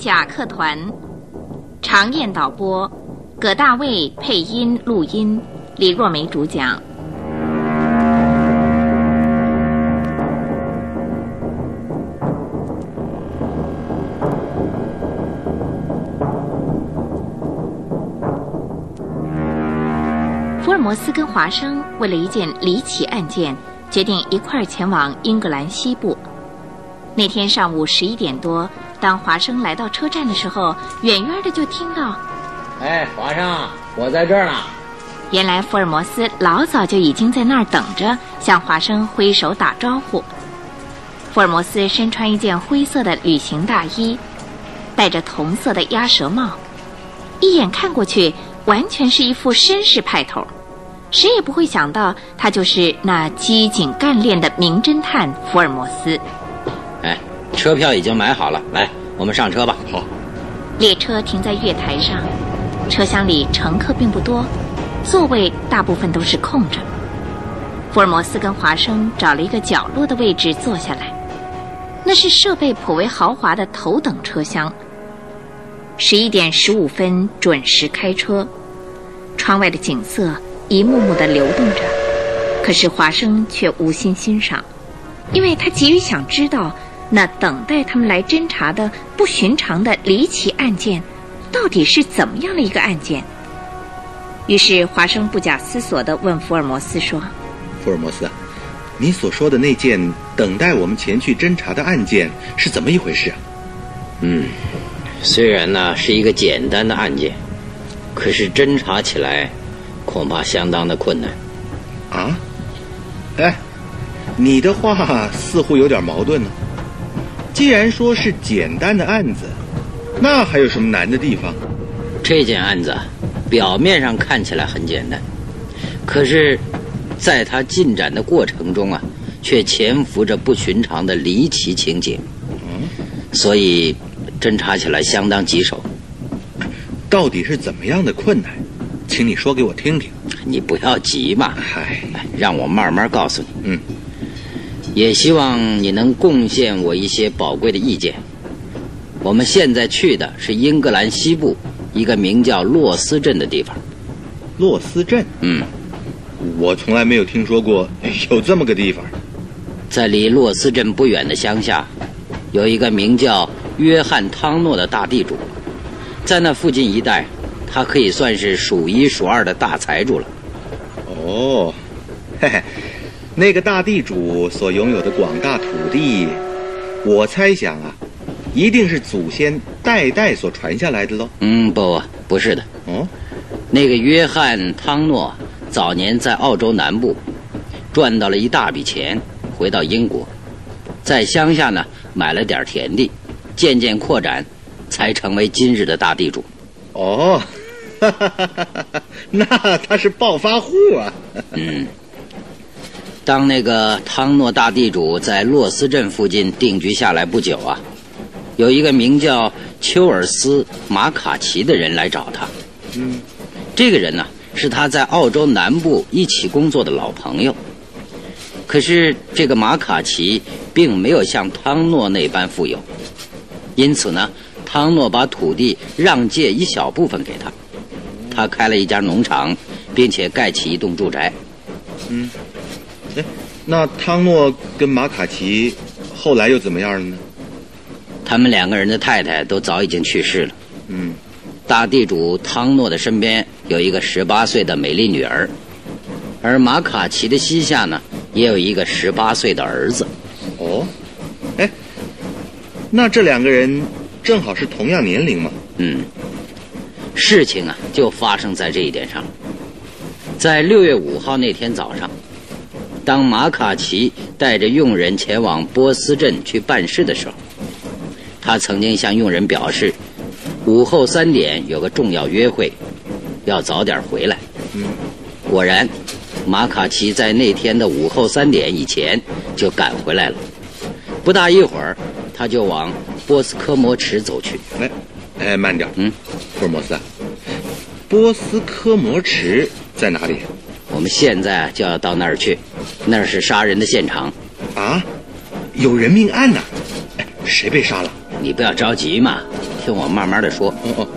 甲客团，常燕导播，葛大卫配音录音，李若梅主讲。福尔摩斯跟华生为了一件离奇案件，决定一块儿前往英格兰西部。那天上午十一点多，当华生来到车站的时候，远远的就听到：“哎，华生，我在这儿呢。”原来福尔摩斯老早就已经在那儿等着，向华生挥手打招呼。福尔摩斯身穿一件灰色的旅行大衣，戴着同色的鸭舌帽，一眼看过去，完全是一副绅士派头。谁也不会想到，他就是那机警干练的名侦探福尔摩斯。哎，车票已经买好了，来，我们上车吧。好。列车停在月台上，车厢里乘客并不多，座位大部分都是空着。福尔摩斯跟华生找了一个角落的位置坐下来，那是设备颇为豪华的头等车厢。十一点十五分准时开车，窗外的景色一幕幕的流动着，可是华生却无心欣赏，因为他急于想知道。那等待他们来侦查的不寻常的离奇案件，到底是怎么样的一个案件？于是华生不假思索地问福尔摩斯说：“福尔摩斯，你所说的那件等待我们前去侦查的案件是怎么一回事啊？”嗯，虽然呢是一个简单的案件，可是侦查起来恐怕相当的困难。啊？哎，你的话似乎有点矛盾呢。既然说是简单的案子，那还有什么难的地方？这件案子表面上看起来很简单，可是，在它进展的过程中啊，却潜伏着不寻常的离奇情节。嗯，所以侦查起来相当棘手。到底是怎么样的困难？请你说给我听听。你不要急嘛，嗨，让我慢慢告诉你。嗯。也希望你能贡献我一些宝贵的意见。我们现在去的是英格兰西部一个名叫洛斯镇的地方。洛斯镇？嗯，我从来没有听说过 有这么个地方。在离洛斯镇不远的乡下，有一个名叫约翰·汤诺的大地主，在那附近一带，他可以算是数一数二的大财主了。哦，嘿嘿。那个大地主所拥有的广大土地，我猜想啊，一定是祖先代代所传下来的喽。嗯，不，不是的。哦，那个约翰·汤诺早年在澳洲南部赚到了一大笔钱，回到英国，在乡下呢买了点田地，渐渐扩展，才成为今日的大地主。哦，那他是暴发户啊。嗯。当那个汤诺大地主在洛斯镇附近定居下来不久啊，有一个名叫丘尔斯·马卡奇的人来找他。嗯，这个人呢是他在澳洲南部一起工作的老朋友。可是这个马卡奇并没有像汤诺那般富有，因此呢，汤诺把土地让借一小部分给他，他开了一家农场，并且盖起一栋住宅。嗯。哎，那汤诺跟马卡奇后来又怎么样了呢？他们两个人的太太都早已经去世了。嗯，大地主汤诺的身边有一个十八岁的美丽女儿，而马卡奇的膝下呢也有一个十八岁的儿子。哦，哎，那这两个人正好是同样年龄吗？嗯，事情啊就发生在这一点上，在六月五号那天早上。当马卡奇带着佣人前往波斯镇去办事的时候，他曾经向佣人表示，午后三点有个重要约会，要早点回来。果然，马卡奇在那天的午后三点以前就赶回来了。不大一会儿，他就往波斯科摩池走去。哎，哎，慢点。嗯，福尔摩斯，波斯科摩池在哪里？我们现在就要到那儿去，那是杀人的现场。啊，有人命案呐！谁被杀了？你不要着急嘛，听我慢慢的说。哦哦，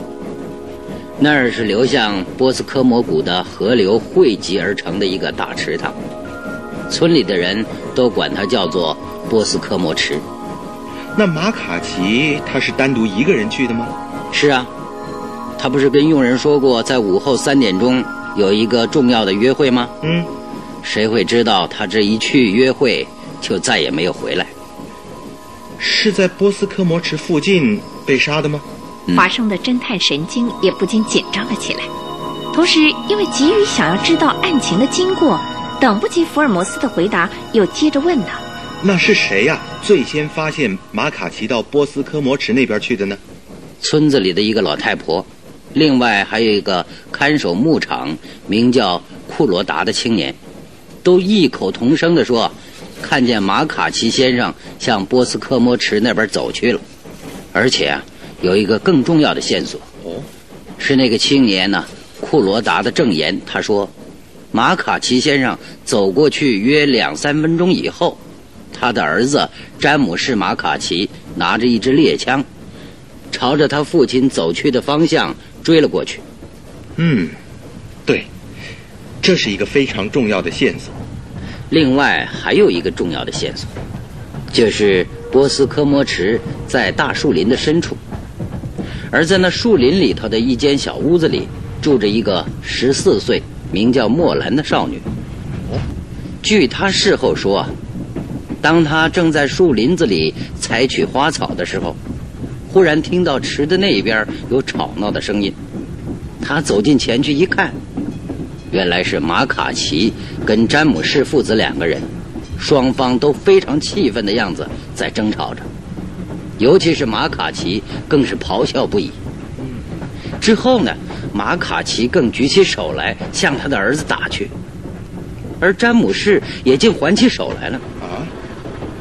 那儿是流向波斯科摩谷的河流汇集而成的一个大池塘，村里的人都管它叫做波斯科摩池。那马卡奇他是单独一个人去的吗？是啊，他不是跟佣人说过，在午后三点钟有一个重要的约会吗？嗯，谁会知道他这一去约会就再也没有回来？是在波斯科摩池附近被杀的吗？嗯华生的侦探神经也不禁紧张了起来，同时因为急于想要知道案情的经过，等不及福尔摩斯的回答，又接着问道那是谁呀、最先发现马卡奇到波斯科摩池那边去的呢？村子里的一个老太婆，另外还有一个看守牧场名叫库罗达的青年，都异口同声地说，看见马卡奇先生向波斯科摩池那边走去了，而且啊，有一个更重要的线索，哦，是那个青年呢，库罗达的证言。他说，马卡奇先生走过去约两三分钟以后，他的儿子詹姆士马卡奇拿着一支猎枪，朝着他父亲走去的方向追了过去。嗯，对，这是一个非常重要的线索。另外还有一个重要的线索，就是波斯科摩池在大树林的深处，而在那树林里头的一间小屋子里，住着一个十四岁、名叫莫兰的少女。据她事后说啊，当她正在树林子里采取花草的时候，忽然听到池的那边有吵闹的声音，他走近前去一看，原来是马卡奇跟詹姆士父子两个人，双方都非常气愤的样子在争吵着，尤其是马卡奇更是咆哮不已。之后呢，马卡奇更举起手来向他的儿子打去，而詹姆士也竟还起手来了。啊，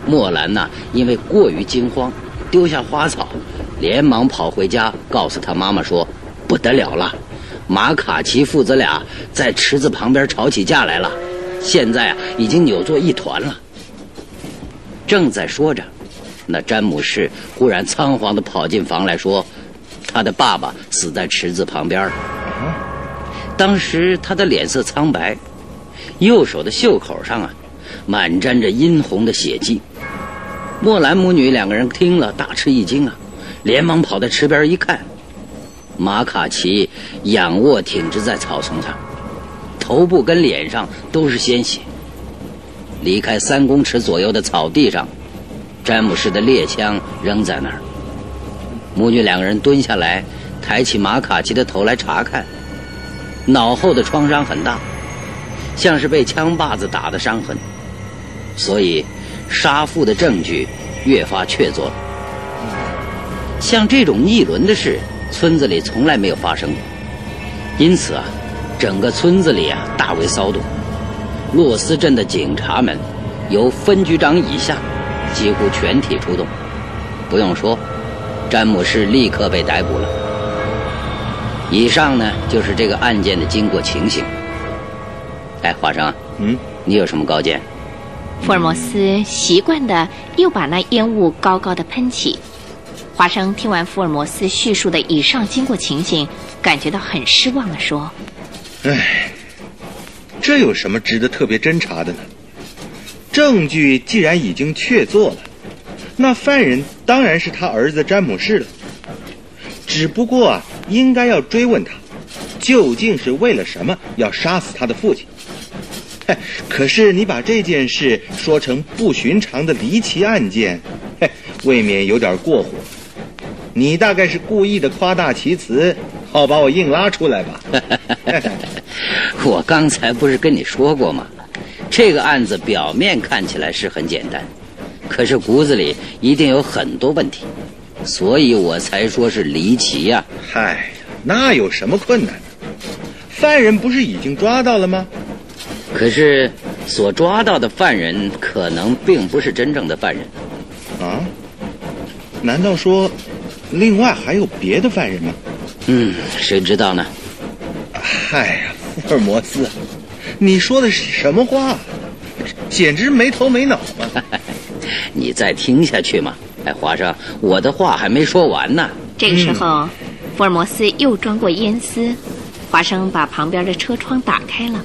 莫兰呐，因为过于惊慌，丢下花草，连忙跑回家，告诉他妈妈说：“不得了了，马卡奇父子俩在池子旁边吵起架来了，现在啊已经扭作一团了。”正在说着，那詹姆士忽然仓皇地跑进房来说：“他的爸爸死在池子旁边。”当时他的脸色苍白，右手的袖口上啊，满沾着殷红的血迹。莫兰母女两个人听了大吃一惊啊，连忙跑到池边一看，马卡奇仰卧挺直在草丛上，头部跟脸上都是鲜血。离开三公尺左右的草地上，詹姆士的猎枪扔在那儿。母女两个人蹲下来，抬起马卡奇的头来查看，脑后的创伤很大，像是被枪把子打的伤痕，所以杀父的证据越发确凿了。像这种逆伦的事，村子里从来没有发生过，因此啊，整个村子里啊大为骚动。洛斯镇的警察们，由分局长以下，几乎全体出动。不用说，詹姆士立刻被逮捕了。以上呢，就是这个案件的经过情形。哎，华生，嗯，你有什么高见？福尔摩斯习惯的又把那烟雾高高的喷起。华生听完福尔摩斯叙述的以上经过情形，感觉到很失望的说唉，这有什么值得特别侦查的呢？证据既然已经确凿了，那犯人当然是他儿子詹姆士了。只不过啊，应该要追问他，究竟是为了什么要杀死他的父亲？嘿，可是你把这件事说成不寻常的离奇案件，嘿，未免有点过火。你大概是故意的夸大其词，好把我硬拉出来吧？我刚才不是跟你说过吗？这个案子表面看起来是很简单，可是骨子里一定有很多问题，所以我才说是离奇呀、嗨，那有什么困难呢？犯人不是已经抓到了吗？可是所抓到的犯人可能并不是真正的犯人。啊？难道说，另外还有别的犯人吗？嗯，谁知道呢？嗨呀，福尔摩斯，你说的是什么话？简直没头没脑嘛！你再听下去嘛。哎，华生，我的话还没说完呢。：“这个时候，福尔摩斯又装过烟丝，华生把旁边的车窗打开了。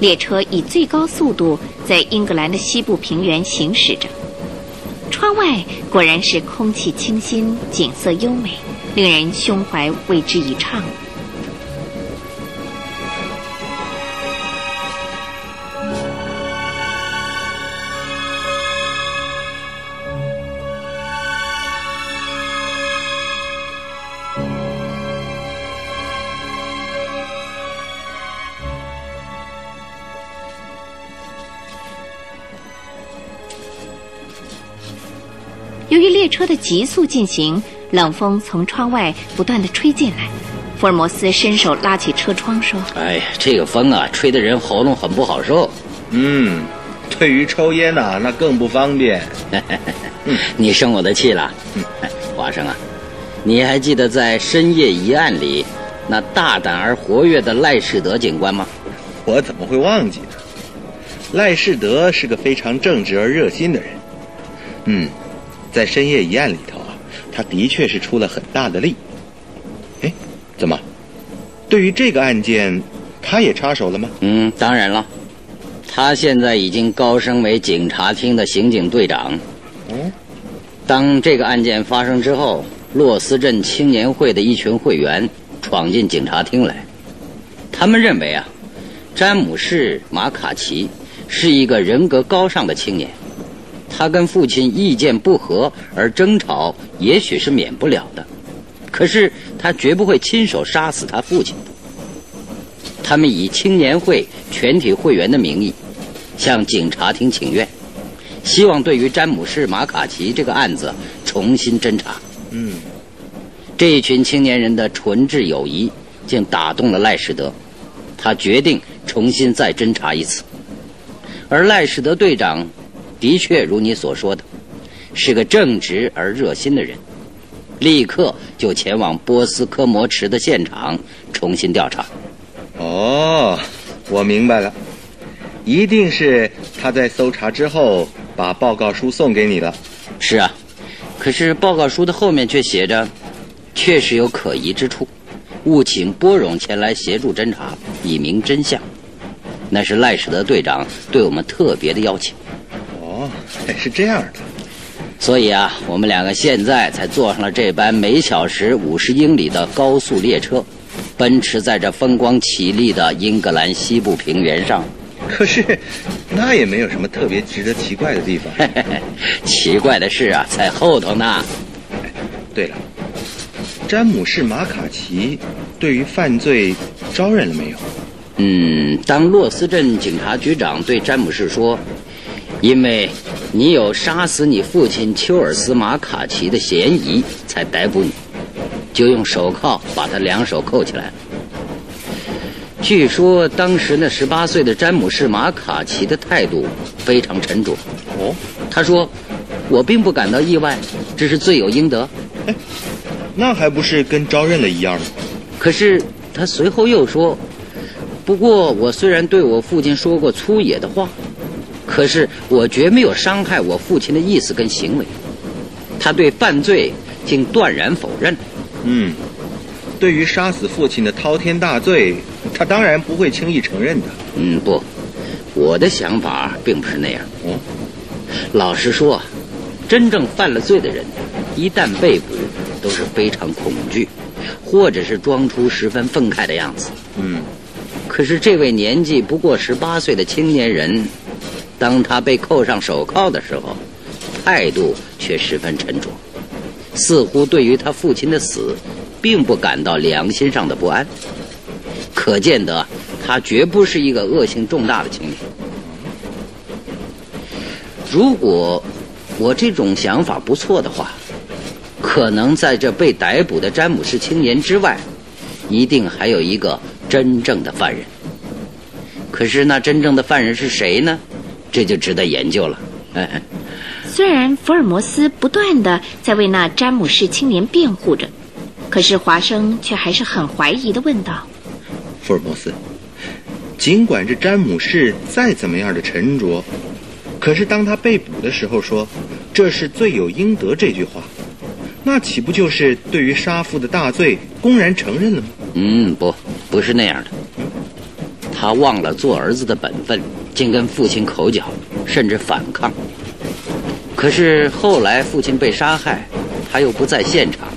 列车以最高速度在英格兰的西部平原行驶着，窗外果然是空气清新，景色优美，令人胸怀为之一畅。急速进行，冷风从窗外不断的吹进来。福尔摩斯伸手拉起车窗说：“哎呀，这个风啊，吹得人喉咙很不好受。嗯，对于抽烟呐，那更不方便。你生我的气了，华生啊，你还记得在深夜疑案里那大胆而活跃的赖士德警官吗？我怎么会忘记呢？赖士德是个非常正直而热心的人。嗯。”在深夜一案里头啊，他的确是出了很大的力。哎，怎么？对于这个案件，他也插手了吗？嗯，当然了，他现在已经高升为警察厅的刑警队长。哦，当这个案件发生之后，洛斯镇青年会的一群会员闯进警察厅来，他们认为啊，詹姆士·马卡奇是一个人格高尚的青年。他跟父亲意见不合而争吵，也许是免不了的，可是他绝不会亲手杀死他父亲。他们以青年会全体会员的名义，向警察厅请愿，希望对于詹姆士·马卡奇这个案子重新侦查。嗯，这一群青年人的纯挚友谊竟打动了赖士德，他决定重新再侦查一次，而赖士德队长。的确如你所说的，是个正直而热心的人，立刻就前往波斯科摩池的现场重新调查。哦，我明白了，一定是他在搜查之后把报告书送给你了。是啊，可是报告书的后面却写着，确实有可疑之处，务请波荣前来协助侦查，以明真相。那是赖史德队长对我们特别的邀请。是这样的，所以啊，我们两个现在才坐上了这班每小时五十英里的高速列车，奔驰在这风光绮丽的英格兰西部平原上。可是，那也没有什么特别值得奇怪的地方。奇怪的事啊，在后头呢。对了，詹姆士·马卡奇对于犯罪招认了没有？嗯，当洛斯镇警察局长对詹姆士说。因为你有杀死你父亲丘尔斯·马卡奇的嫌疑，才逮捕你，就用手铐把他两手扣起来。据说当时那十八岁的詹姆士·马卡奇的态度非常沉着。哦，他说：“我并不感到意外，这是罪有应得。”哎，那还不是跟招认了一样吗？可是他随后又说：“不过我虽然对我父亲说过粗野的话。”可是我绝没有伤害我父亲的意思跟行为，他对犯罪竟断然否认。嗯，对于杀死父亲的滔天大罪，他当然不会轻易承认的。嗯，不，我的想法并不是那样。嗯，老实说，真正犯了罪的人，一旦被捕，都是非常恐惧，或者是装出十分愤慨的样子。嗯，可是这位年纪不过十八岁的青年人。当他被扣上手铐的时候，态度却十分沉着，似乎对于他父亲的死，并不感到良心上的不安。可见得，他绝不是一个恶性重大的青年。如果我这种想法不错的话，可能在这被逮捕的詹姆士青年之外，一定还有一个真正的犯人。可是，那真正的犯人是谁呢？这就值得研究了。虽然福尔摩斯不断的在为那詹姆士青年辩护着，可是华生却还是很怀疑的问道：“福尔摩斯，尽管这詹姆士再怎么样的沉着，可是当他被捕的时候说这是罪有应得这句话，那岂不就是对于杀父的大罪公然承认了吗？嗯，不，不是那样的。他忘了做儿子的本分，竟跟父亲口角，甚至反抗。可是后来父亲被杀害，他又不在现场，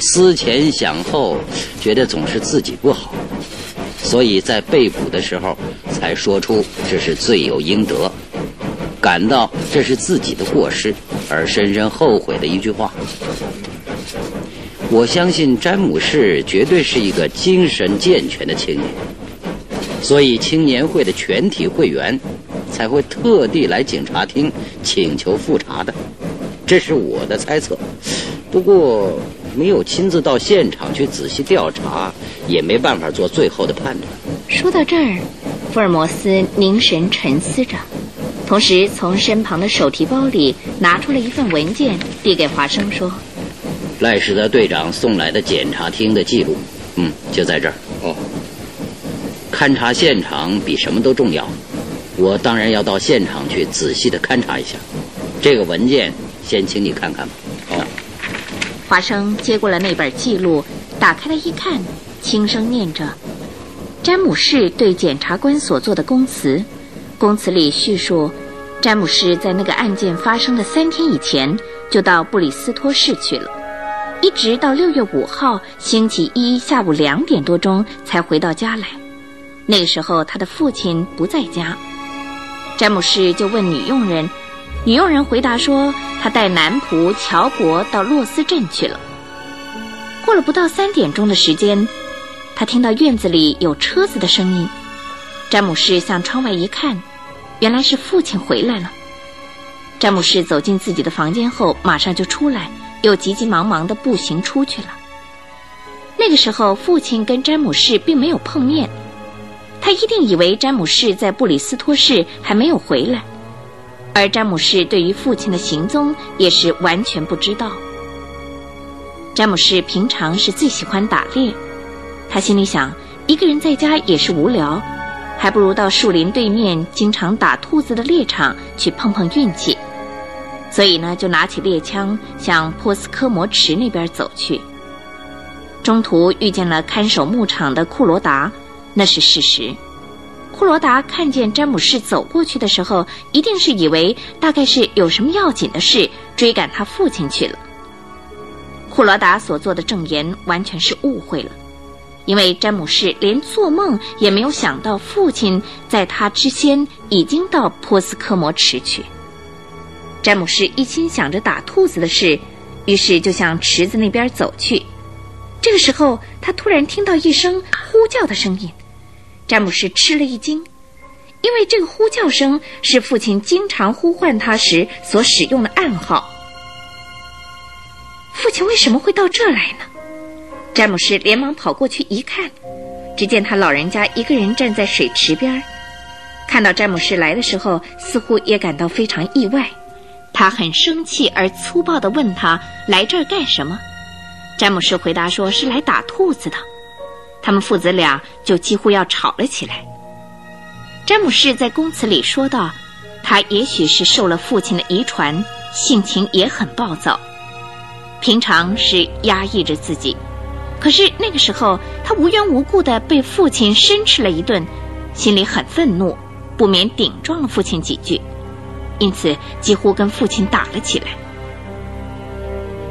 思前想后，觉得总是自己不好，所以在被捕的时候才说出这是罪有应得，感到这是自己的过失而深深后悔的一句话。我相信詹姆士绝对是一个精神健全的青年，所以青年会的全体会员才会特地来警察厅请求复查的，这是我的猜测。不过没有亲自到现场去仔细调查，也没办法做最后的判断。说到这儿，福尔摩斯凝神沉思着，同时从身旁的手提包里拿出了一份文件，递给华生说。赖史德队长送来的检察厅的记录，嗯，就在这儿。哦，勘察现场比什么都重要，我当然要到现场去仔细的勘察一下。这个文件先请你看看吧。好。华生接过了那本记录，打开来一看，轻声念着：“詹姆士对检察官所做的供词，供词里叙述，詹姆士在那个案件发生的三天以前就到布里斯托市去了。”一直到六月五号星期一下午两点多钟才回到家来，那个时候他的父亲不在家。詹姆士就问女佣人，女佣人回答说他带男仆乔伯到洛斯镇去了。过了不到三点钟的时间，他听到院子里有车子的声音。詹姆士向窗外一看，原来是父亲回来了。詹姆士走进自己的房间后，马上就出来。又急急忙忙地步行出去了。那个时候，父亲跟詹姆士并没有碰面，他一定以为詹姆士在布里斯托市还没有回来，而詹姆士对于父亲的行踪也是完全不知道。詹姆士平常是最喜欢打猎，他心里想，一个人在家也是无聊，还不如到树林对面经常打兔子的猎场去碰碰运气。所以呢，就拿起猎枪向波斯科摩池那边走去。中途遇见了看守牧场的库罗达，那是事实。库罗达看见詹姆士走过去的时候，一定是以为大概是有什么要紧的事，追赶他父亲去了。库罗达所做的证言完全是误会了，因为詹姆士连做梦也没有想到父亲在他之先已经到波斯科摩池去。詹姆士一心想着打兔子的事，于是就向池子那边走去。这个时候，他突然听到一声呼叫的声音。詹姆士吃了一惊，因为这个呼叫声是父亲经常呼唤他时所使用的暗号。父亲为什么会到这来呢？詹姆士连忙跑过去一看，只见他老人家一个人站在水池边看到詹姆士来的时候，似乎也感到非常意外。他很生气而粗暴地问他来这儿干什么？詹姆士回答说是来打兔子的。他们父子俩就几乎要吵了起来。詹姆士在公词里说道：“他也许是受了父亲的遗传，性情也很暴躁。平常是压抑着自己，可是那个时候他无缘无故地被父亲申斥了一顿，心里很愤怒，不免顶撞了父亲几句。”因此，几乎跟父亲打了起来。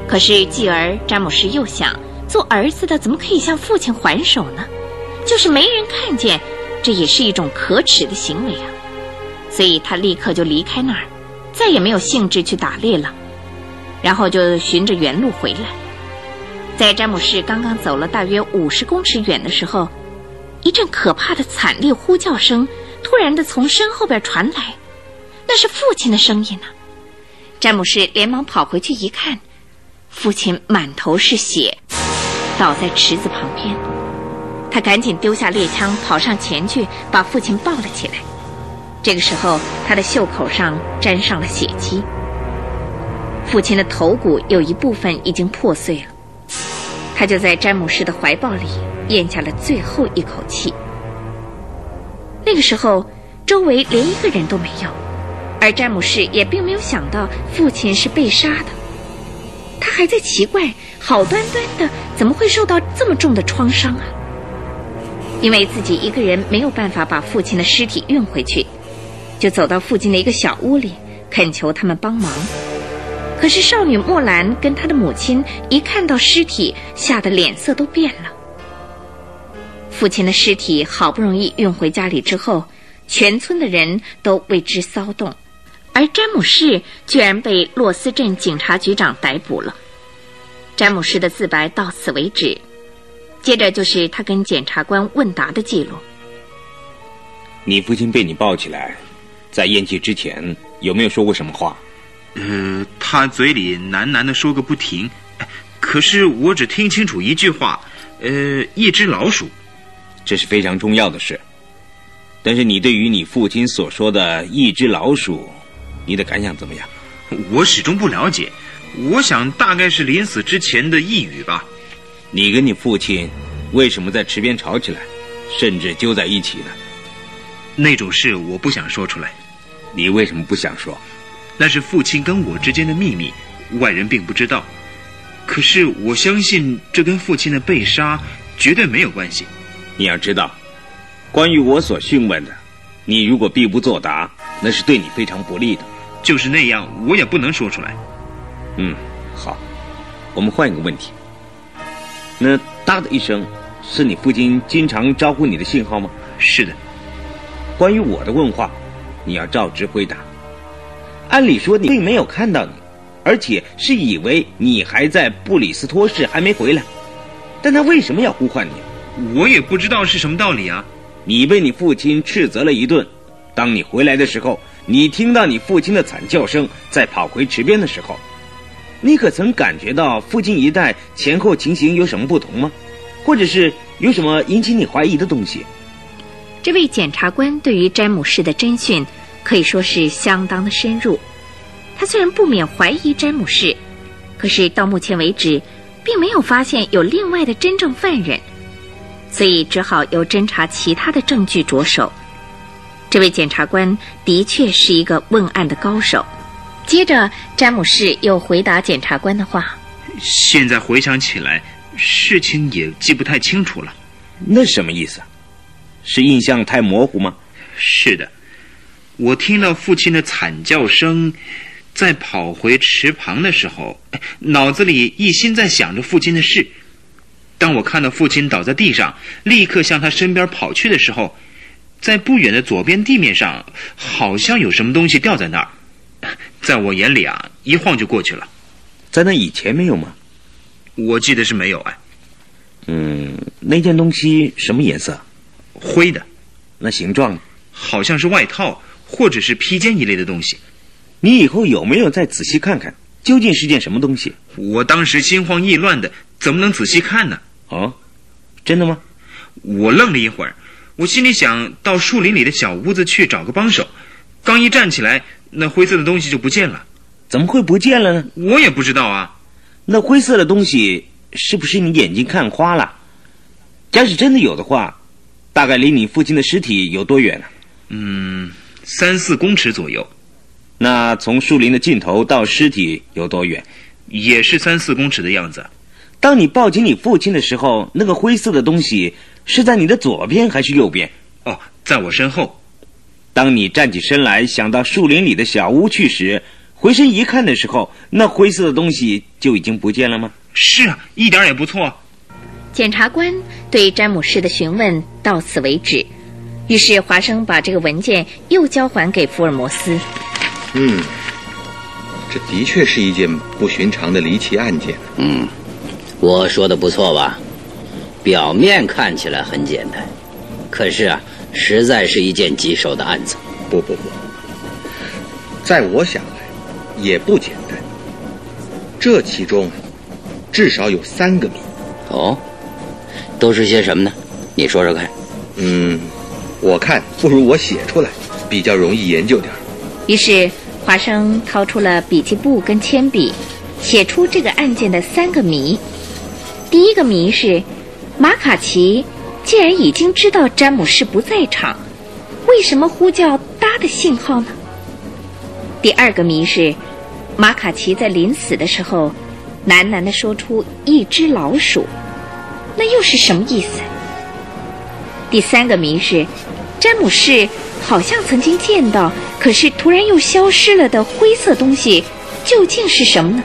可是，继而詹姆士又想，做儿子的怎么可以向父亲还手呢？就是没人看见，这也是一种可耻的行为啊！所以他立刻就离开那儿，再也没有兴致去打猎了。然后就循着原路回来。在詹姆士刚刚走了大约五十公尺远的时候，一阵可怕的惨烈呼叫声突然的从身后边传来。那是父亲的声音呢！詹姆士连忙跑回去一看，父亲满头是血，倒在池子旁边。他赶紧丢下猎枪，跑上前去把父亲抱了起来。这个时候，他的袖口上沾上了血迹。父亲的头骨有一部分已经破碎了，他就在詹姆士的怀抱里咽下了最后一口气。那个时候，周围连一个人都没有。而詹姆士也并没有想到父亲是被杀的，他还在奇怪，好端端的怎么会受到这么重的创伤啊？因为自己一个人没有办法把父亲的尸体运回去，就走到附近的一个小屋里，恳求他们帮忙。可是少女莫兰跟她的母亲一看到尸体，吓得脸色都变了。父亲的尸体好不容易运回家里之后，全村的人都为之骚动，而詹姆士居然被洛斯镇警察局长逮捕了。詹姆士的自白到此为止。接着就是他跟检察官问答的记录。你父亲被你抱起来，在咽气之前有没有说过什么话？呃，他嘴里喃喃的说个不停，可是我只听清楚一句话，呃，一只老鼠。这是非常重要的事。但是你对于你父亲所说的一只老鼠，你的感想怎么样？我始终不了解，我想大概是临死之前的一语吧。你跟你父亲为什么在池边吵起来，甚至揪在一起呢？那种事我不想说出来。你为什么不想说？那是父亲跟我之间的秘密，外人并不知道。可是我相信这跟父亲的被杀绝对没有关系。你要知道，关于我所讯问的，你如果必不作答，那是对你非常不利的。就是那样，我也不能说出来。嗯，好，我们换一个问题。那哒的一声，是你父亲经常招呼你的信号吗？是的。关于我的问话，你要照直回答。按理说你并没有看到你，而且是以为你还在布里斯托市还没回来，但他为什么要呼唤你？我也不知道是什么道理啊。你被你父亲斥责了一顿，当你回来的时候，你听到你父亲的惨叫声，在跑回池边的时候。你可曾感觉到附近一带前后情形有什么不同吗？或者是有什么引起你怀疑的东西？这位检察官对于詹姆士的侦讯可以说是相当的深入。他虽然不免怀疑詹姆士，可是到目前为止，并没有发现有另外的真正犯人，所以只好由侦查其他的证据着手。这位检察官的确是一个问案的高手。接着，詹姆士又回答检察官的话：“现在回想起来，事情也记不太清楚了。那什么意思？是印象太模糊吗？”“是的，我听到父亲的惨叫声，在跑回池旁的时候，脑子里一心在想着父亲的事。当我看到父亲倒在地上，立刻向他身边跑去的时候，在不远的左边地面上，好像有什么东西掉在那儿。”在我眼里啊，一晃就过去了。在那以前没有吗？我记得是没有哎。嗯，那件东西什么颜色？灰的。那形状？好像是外套或者是披肩一类的东西。你以后有没有再仔细看看，究竟是件什么东西？我当时心慌意乱的，怎么能仔细看呢？哦，真的吗？我愣了一会儿，我心里想到树林里的小屋子去找个帮手，刚一站起来。那灰色的东西就不见了，怎么会不见了呢？我也不知道啊。那灰色的东西是不是你眼睛看花了？假使真的有的话，大概离你父亲的尸体有多远呢？嗯，三四公尺左右。那从树林的尽头到尸体有多远？也是三四公尺的样子。当你抱紧你父亲的时候，那个灰色的东西是在你的左边还是右边？哦，在我身后。当你站起身来，想到树林里的小屋去时，回身一看的时候，那灰色的东西就已经不见了吗？是啊，一点也不错。检察官对詹姆士的询问到此为止，于是华生把这个文件又交还给福尔摩斯。嗯，这的确是一件不寻常的离奇案件。嗯，我说的不错吧？表面看起来很简单，可是啊。实在是一件棘手的案子。不不不，在我想来，也不简单。这其中，至少有三个谜。哦，都是些什么呢？你说说看。嗯，我看不如我写出来，比较容易研究点于是华生掏出了笔记簿跟铅笔，写出这个案件的三个谜。第一个谜是马卡奇。既然已经知道詹姆士不在场，为什么呼叫“哒”的信号呢？第二个谜是，马卡奇在临死的时候，喃喃地说出“一只老鼠”，那又是什么意思？第三个谜是，詹姆士好像曾经见到，可是突然又消失了的灰色东西，究竟是什么呢？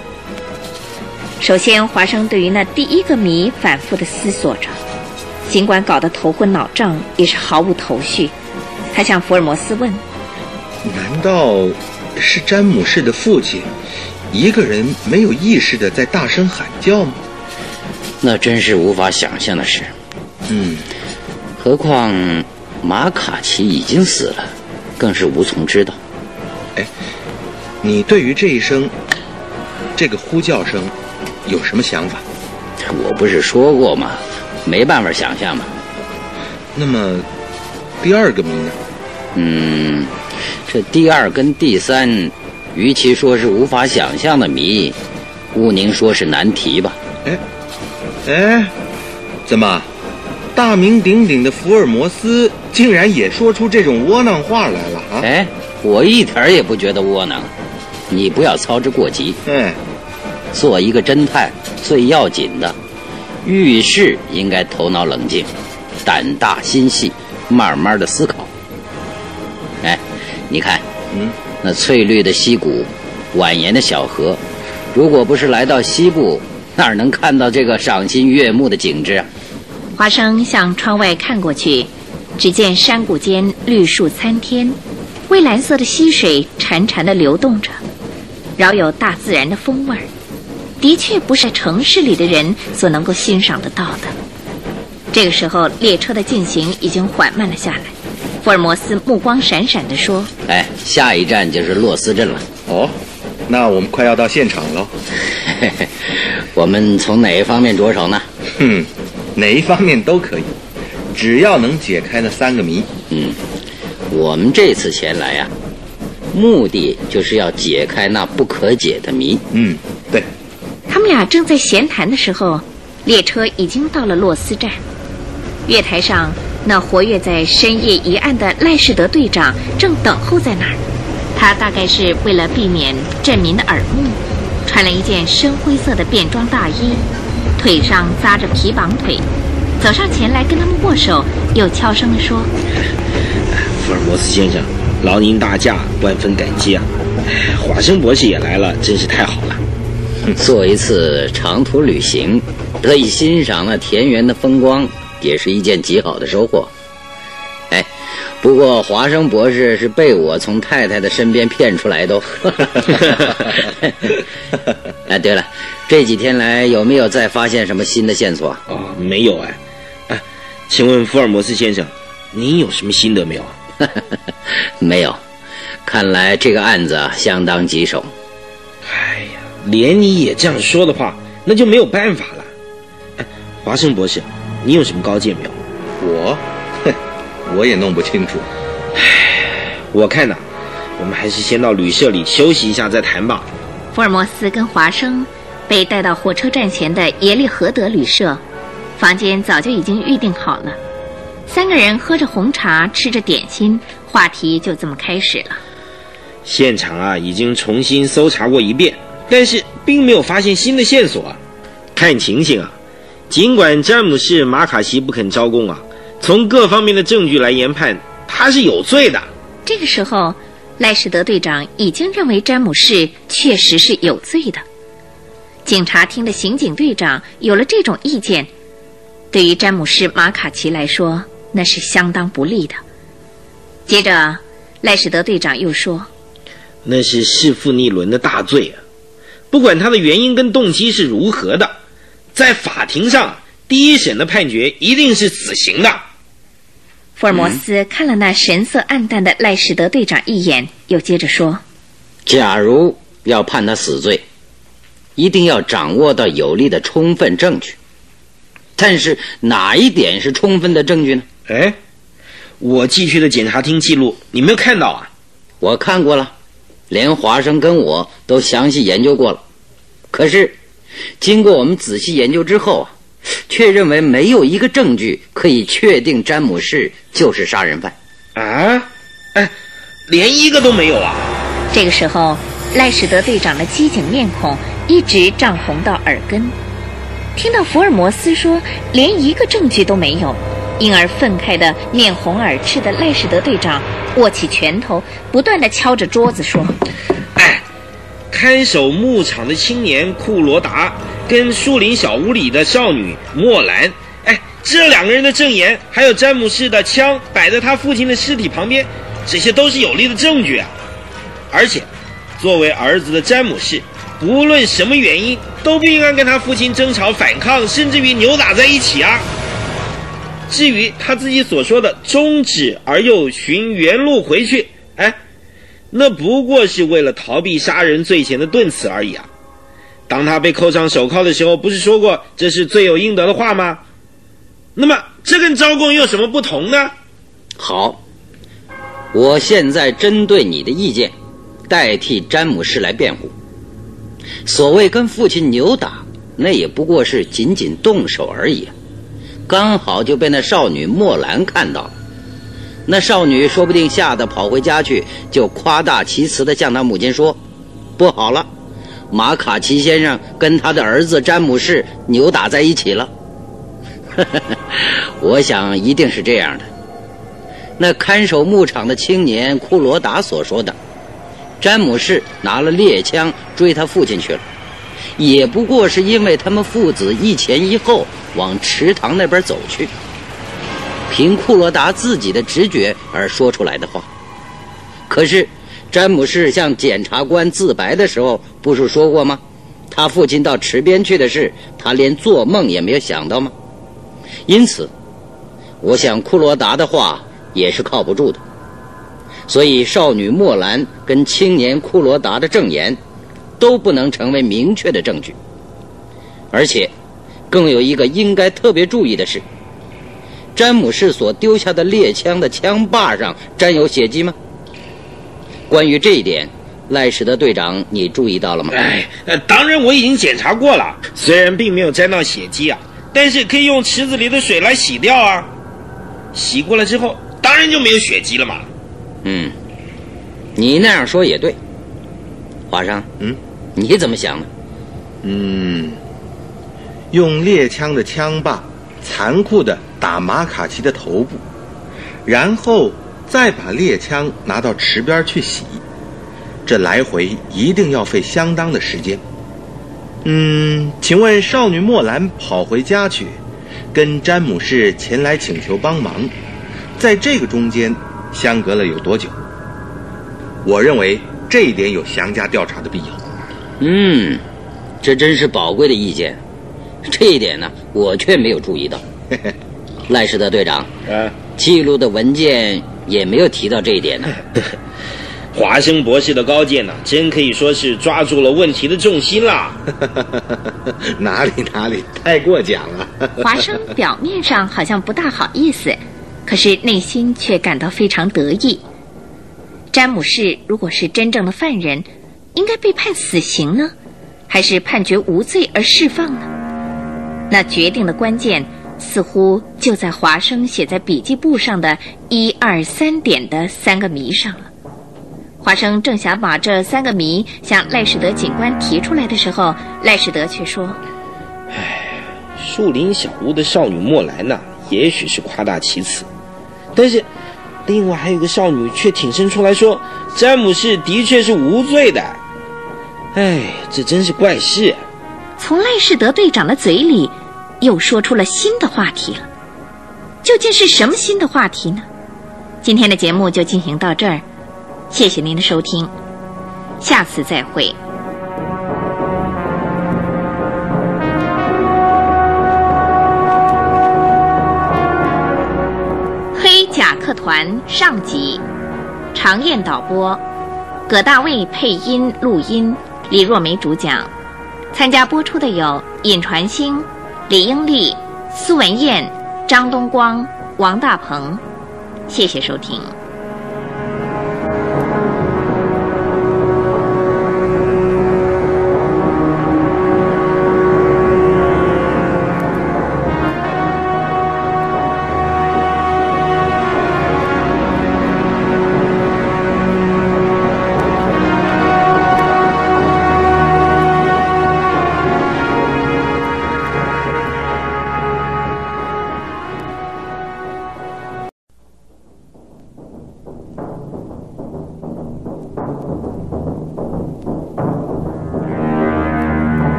首先，华生对于那第一个谜反复的思索着，尽管搞得头昏脑胀，也是毫无头绪。他向福尔摩斯问：“难道是詹姆士的父亲一个人没有意识的在大声喊叫吗？”那真是无法想象的事。嗯，何况马卡奇已经死了，更是无从知道。哎，你对于这一声这个呼叫声？有什么想法？我不是说过吗？没办法想象嘛。那么，第二个谜呢？嗯，这第二跟第三，与其说是无法想象的谜，毋宁说是难题吧。哎，哎，怎么，大名鼎鼎的福尔摩斯竟然也说出这种窝囊话来了啊？哎，我一点也不觉得窝囊，你不要操之过急。哎。做一个侦探最要紧的，遇事应该头脑冷静，胆大心细，慢慢的思考。哎，你看，嗯，那翠绿的溪谷，蜿蜒的小河，如果不是来到西部，哪能看到这个赏心悦目的景致啊？华生向窗外看过去，只见山谷间绿树参天，蔚蓝色的溪水潺潺的流动着，饶有大自然的风味儿。的确不是城市里的人所能够欣赏得到的。这个时候，列车的进行已经缓慢了下来。福尔摩斯目光闪闪地说：“哎，下一站就是洛斯镇了。哦，那我们快要到现场了。我们从哪一方面着手呢？哼，哪一方面都可以，只要能解开那三个谜。嗯，我们这次前来呀，目的就是要解开那不可解的谜。嗯，对。”他们俩正在闲谈的时候，列车已经到了洛斯站。月台上，那活跃在深夜一案的赖士德队长正等候在那儿。他大概是为了避免镇民的耳目，穿了一件深灰色的便装大衣，腿上扎着皮绑腿，走上前来跟他们握手，又悄声地说：“福尔摩斯先生，劳您大驾，万分感激啊！华生博士也来了，真是太好了。” 做一次长途旅行，得以欣赏那田园的风光，也是一件极好的收获。哎，不过华生博士是被我从太太的身边骗出来的。哎，对了，这几天来有没有再发现什么新的线索？哦，没有哎。哎，请问福尔摩斯先生，您有什么心得没有？没有，看来这个案子相当棘手。连你也这样说的话，那就没有办法了。哎，华生博士，你有什么高见没有？我，哼，我也弄不清楚。唉，我看呐，我们还是先到旅社里休息一下再谈吧。福尔摩斯跟华生被带到火车站前的耶利荷德旅社，房间早就已经预定好了。三个人喝着红茶，吃着点心，话题就这么开始了。现场啊，已经重新搜查过一遍。但是并没有发现新的线索啊！看情形啊，尽管詹姆士马卡西不肯招供啊，从各方面的证据来研判，他是有罪的。这个时候，赖士德队长已经认为詹姆士确实是有罪的。警察厅的刑警队长有了这种意见，对于詹姆士马卡奇来说，那是相当不利的。接着，赖士德队长又说：“那是弑父逆伦的大罪啊！”不管他的原因跟动机是如何的，在法庭上第一审的判决一定是死刑的。福尔摩斯看了那神色暗淡的赖士德队长一眼，又接着说：“假如要判他死罪，一定要掌握到有力的充分证据。但是哪一点是充分的证据呢？”哎，我寄去的检察厅记录，你没有看到啊？我看过了。连华生跟我都详细研究过了，可是经过我们仔细研究之后啊，却认为没有一个证据可以确定詹姆士就是杀人犯。啊，哎，连一个都没有啊！这个时候，赖史德队长的机警面孔一直涨红到耳根。听到福尔摩斯说连一个证据都没有，因而愤慨的面红耳赤的赖士德队长握起拳头，不断的敲着桌子说：“哎，看守牧场的青年库罗达跟树林小屋里的少女莫兰，哎，这两个人的证言，还有詹姆士的枪摆在他父亲的尸体旁边，这些都是有力的证据啊！而且，作为儿子的詹姆士。”不论什么原因，都不应该跟他父亲争吵、反抗，甚至于扭打在一起啊！至于他自己所说的终止而又寻原路回去，哎，那不过是为了逃避杀人罪嫌的顿词而已啊！当他被扣上手铐的时候，不是说过这是罪有应得的话吗？那么这跟招供有什么不同呢？好，我现在针对你的意见，代替詹姆士来辩护。所谓跟父亲扭打，那也不过是仅仅动手而已，刚好就被那少女莫兰看到了。那少女说不定吓得跑回家去，就夸大其词地向他母亲说：“不好了，马卡奇先生跟他的儿子詹姆士扭打在一起了。”我想一定是这样的。那看守牧场的青年库罗达所说的。詹姆士拿了猎枪追他父亲去了，也不过是因为他们父子一前一后往池塘那边走去。凭库罗达自己的直觉而说出来的话。可是，詹姆士向检察官自白的时候，不是说过吗？他父亲到池边去的事，他连做梦也没有想到吗？因此，我想库罗达的话也是靠不住的。所以，少女莫兰跟青年库罗达的证言，都不能成为明确的证据。而且，更有一个应该特别注意的是，詹姆士所丢下的猎枪的枪把上沾有血迹吗？关于这一点，赖史德队长，你注意到了吗？哎，当然我已经检查过了，虽然并没有沾到血迹啊，但是可以用池子里的水来洗掉啊。洗过了之后，当然就没有血迹了嘛。嗯，你那样说也对，华生。嗯，你怎么想呢？嗯，用猎枪的枪把残酷的打马卡奇的头部，然后再把猎枪拿到池边去洗，这来回一定要费相当的时间。嗯，请问少女莫兰跑回家去，跟詹姆士前来请求帮忙，在这个中间。相隔了有多久？我认为这一点有详加调查的必要。嗯，这真是宝贵的意见。这一点呢，我却没有注意到。赖士德队长，啊，记录的文件也没有提到这一点呢。华生博士的高见呢，真可以说是抓住了问题的重心啦。哪里哪里，太过奖了。华生表面上好像不大好意思。可是内心却感到非常得意。詹姆士如果是真正的犯人，应该被判死刑呢，还是判决无罪而释放呢？那决定的关键似乎就在华生写在笔记簿上的一二三点的三个谜上了。华生正想把这三个谜向赖士德警官提出来的时候，赖士德却说：“唉，树林小屋的少女莫兰娜，也许是夸大其词。”但是，另外还有个少女却挺身出来说：“詹姆士的确是无罪的。”哎，这真是怪事。从赖世德队长的嘴里，又说出了新的话题了。究竟是什么新的话题呢？今天的节目就进行到这儿，谢谢您的收听，下次再会。黑甲客团上集，常燕导播，葛大卫配音录音，李若梅主讲。参加播出的有尹传星、李英丽、苏文燕、张东光、王大鹏。谢谢收听。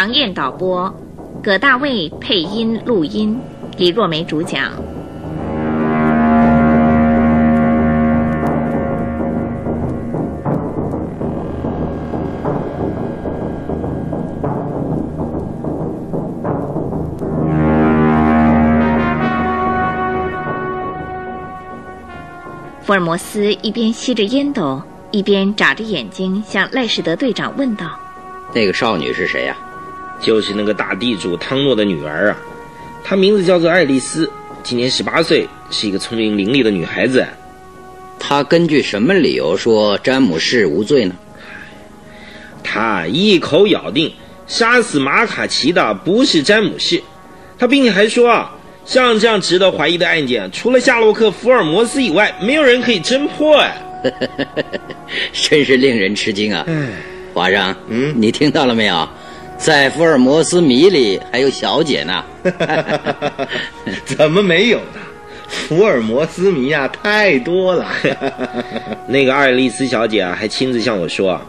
常燕导播，葛大卫配音录音，李若梅主讲。福尔摩斯一边吸着烟斗，一边眨着眼睛向赖士德队长问道：“那个少女是谁呀、就是那个大地主汤诺的女儿啊，她名字叫做爱丽丝，今年十八岁，是一个聪明伶俐的女孩子。她根据什么理由说詹姆士无罪呢？她一口咬定杀死马卡奇的不是詹姆士，她并且还说啊，像这样值得怀疑的案件，除了夏洛克·福尔摩斯以外，没有人可以侦破哎。真是令人吃惊啊！唉，华生，嗯你听到了没有？在福尔摩斯迷里还有小姐呢。怎么没有呢？福尔摩斯迷啊、太多了。那个爱丽丝小姐啊，还亲自向我说啊，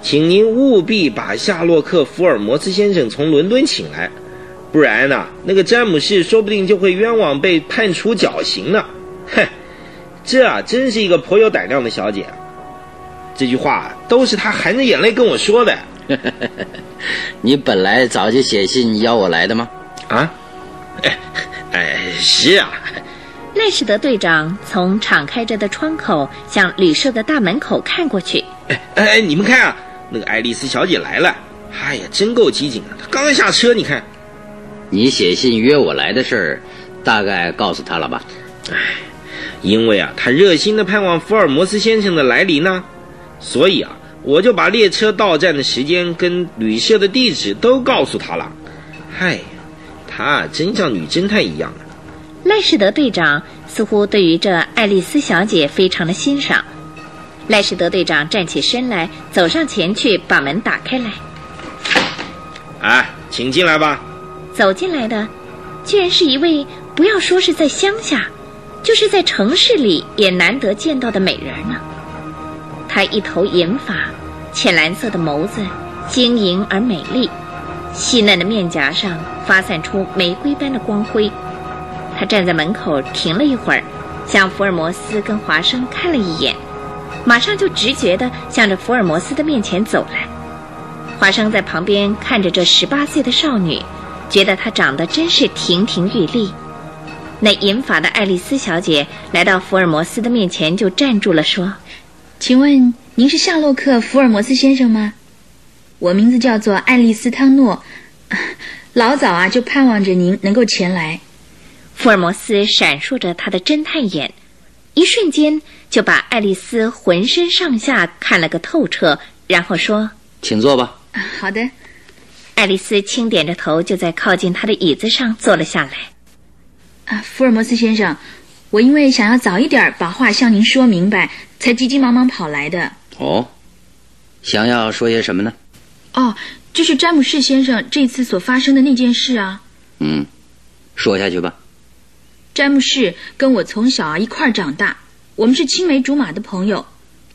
请您务必把夏洛克·福尔摩斯先生从伦敦请来，不然呢，那个詹姆士说不定就会冤枉被判处绞刑呢。哼，这啊，真是一个颇有胆量的小姐。这句话都是她含着眼泪跟我说的 你本来早就写信邀我来的吗？啊。哎，哎，是啊，赖士德队长从敞开着的窗口向旅社的大门口看过去，哎哎，你们看啊，那个爱丽丝小姐来了。哎呀，真够机警啊！她刚刚下车，你看。你写信约我来的事儿，大概告诉她了吧？哎因为啊，她热心的盼望福尔摩斯先生的来临呢，所以啊，我就把列车到站的时间跟旅社的地址都告诉他了。嗨呀，他真像女侦探一样啊！赖士德队长似乎对于这爱丽丝小姐非常的欣赏。赖士德队长站起身来，走上前去，把门打开来。哎，请进来吧。走进来的，居然是一位不要说是在乡下，就是在城市里也难得见到的美人呢。她一头银发，浅蓝色的眸子，晶莹而美丽，细嫩的面颊上发散出玫瑰般的光辉。她站在门口停了一会儿，向福尔摩斯跟华生看了一眼，马上就直觉地向着福尔摩斯的面前走来。华生在旁边看着这十八岁的少女，觉得她长得真是亭亭玉立。那银发的爱丽丝小姐来到福尔摩斯的面前，就站住了，说请问您是夏洛克·福尔摩斯先生吗？我名字叫做爱丽丝·汤诺，老早啊就盼望着您能够前来。：“福尔摩斯闪烁着他的侦探眼，一瞬间就把爱丽丝浑身上下看了个透彻，然后说。”请坐吧。啊 好的，爱丽丝轻点着头，就在靠近他的椅子上坐了下来。啊，福尔摩斯先生，我因为想要早一点把话向您说明白，才急急忙忙跑来的。哦，想要说些什么呢？哦，就是詹姆士先生这次所发生的那件事啊。嗯，说下去吧。詹姆士跟我从小啊一块长大，我们是青梅竹马的朋友，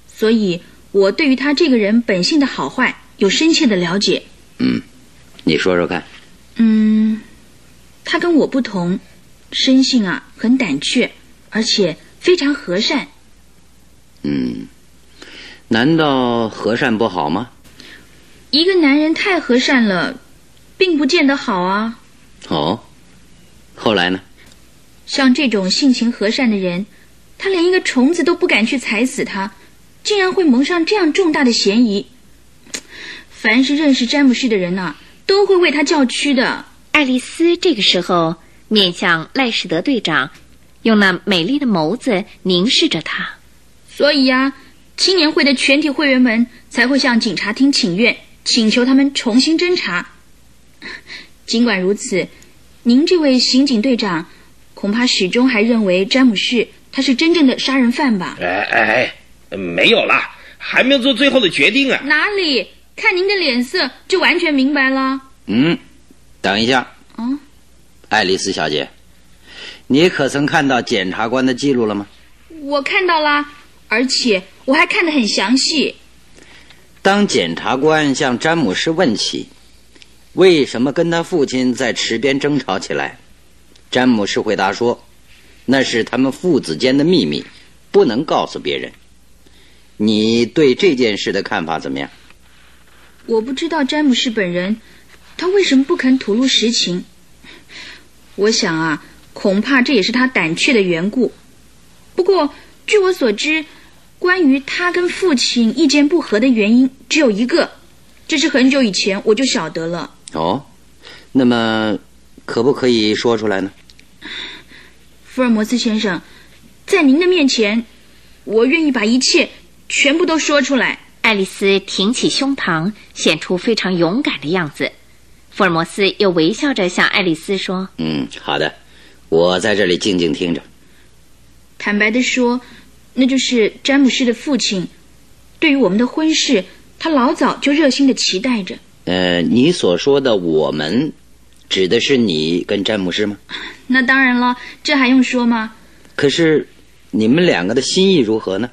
所以我对于他这个人本性的好坏有深切的了解。嗯，你说说看。嗯，他跟我不同，生性啊很胆怯，而且非常和善。嗯，难道和善不好吗？一个男人太和善了，并不见得好啊。哦，后来呢？像这种性情和善的人，他连一个虫子都不敢去踩死他，竟然会蒙上这样重大的嫌疑。凡是认识詹姆士的人呐、都会为他叫屈的。爱丽丝这个时候面向赖士德队长，用那美丽的眸子凝视着他。所以呀、青年会的全体会员们才会向警察厅请愿，请求他们重新侦查。尽管如此，您这位刑警队长恐怕始终还认为詹姆士他是真正的杀人犯吧？哎哎哎，没有啦，还没有做最后的决定啊。哪里？看您的脸色就完全明白了。嗯，等一下。嗯，爱丽丝小姐，你可曾看到检察官的记录了吗？我看到啦，而且我还看得很详细。当检察官向詹姆士问起为什么跟他父亲在池边争吵起来，詹姆士回答说：“那是他们父子间的秘密，不能告诉别人。”你对这件事的看法怎么样？我不知道詹姆士本人，他为什么不肯吐露实情。我想啊，恐怕这也是他胆怯的缘故。不过，据我所知，关于他跟父亲意见不合的原因只有一个，这是很久以前我就晓得了。哦，那么可不可以说出来呢？福尔摩斯先生，在您的面前，我愿意把一切。全部都说出来。爱丽丝挺起胸膛，显出非常勇敢的样子。福尔摩斯又微笑着向爱丽丝说：“嗯，好的，我在这里静静听着。坦白的说，那就是詹姆士的父亲。对于我们的婚事，他老早就热心的期待着。呃，你所说的‘我们’，指的是你跟詹姆士吗？那当然了，这还用说吗？可是，你们两个的心意如何呢？”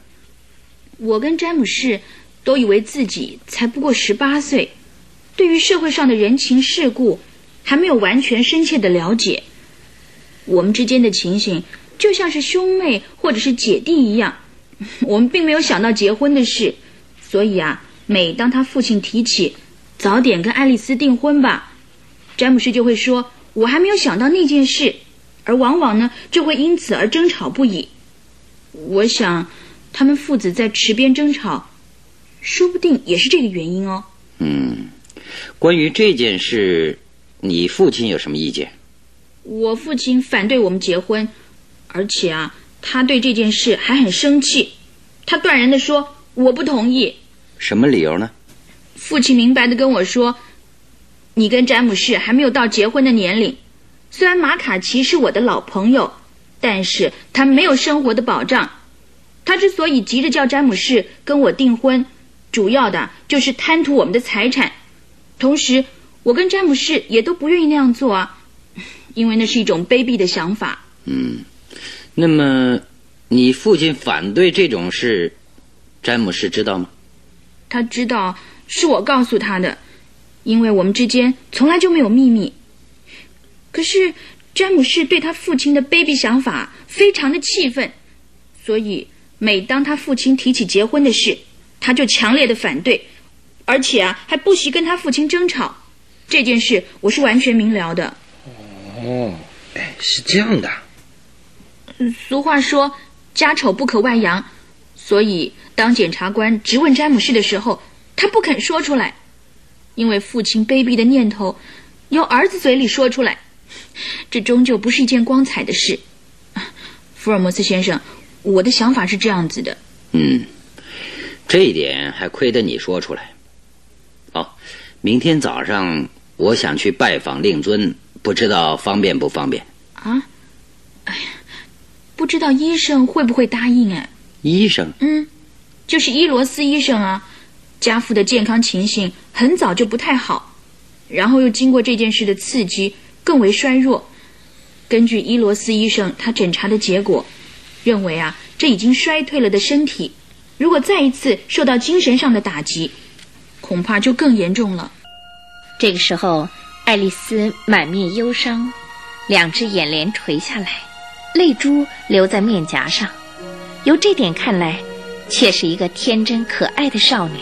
我跟詹姆士都以为自己才不过十八岁，对于社会上的人情世故还没有完全深切的了解。我们之间的情形就像是兄妹或者是姐弟一样，我们并没有想到结婚的事。所以啊，每当他父亲提起早点跟爱丽丝订婚吧，詹姆士就会说：“我还没有想到那件事。”而往往呢，就会因此而争吵不已。我想。他们父子在池边争吵，说不定也是这个原因哦。嗯，关于这件事，你父亲有什么意见？我父亲反对我们结婚，而且啊，他对这件事还很生气。他断然的说：“我不同意。”什么理由呢？父亲明白的跟我说：“你跟詹姆士还没有到结婚的年龄。虽然马卡奇是我的老朋友，但是他没有生活的保障。”他之所以急着叫詹姆士跟我订婚，主要的就是贪图我们的财产。同时，我跟詹姆士也都不愿意那样做啊，因为那是一种卑鄙的想法。嗯，那么你父亲反对这种事，詹姆士知道吗？他知道，是我告诉他的，因为我们之间从来就没有秘密。可是，詹姆士对他父亲的卑鄙想法非常的气愤，所以。每当他父亲提起结婚的事，他就强烈的反对，而且啊，还不惜跟他父亲争吵。这件事我是完全明了的。哦，哎，是这样的。俗话说“家丑不可外扬”，所以当检察官质问詹姆士的时候，他不肯说出来，因为父亲卑鄙的念头由儿子嘴里说出来，这终究不是一件光彩的事。福尔摩斯先生。我的想法是这样子的。嗯，这一点还亏得你说出来。哦，明天早上我想去拜访令尊，不知道方便不方便？啊？哎呀，不知道医生会不会答应？哎，医生？嗯，就是伊罗斯医生啊。家父的健康情形很早就不太好，然后又经过这件事的刺激，更为衰弱。根据伊罗斯医生他诊查的结果。认为啊，这已经衰退了的身体，如果再一次受到精神上的打击，恐怕就更严重了。这个时候，爱丽丝满面忧伤，两只眼帘垂下来，泪珠流在面颊上。由这点看来，却是一个天真可爱的少女。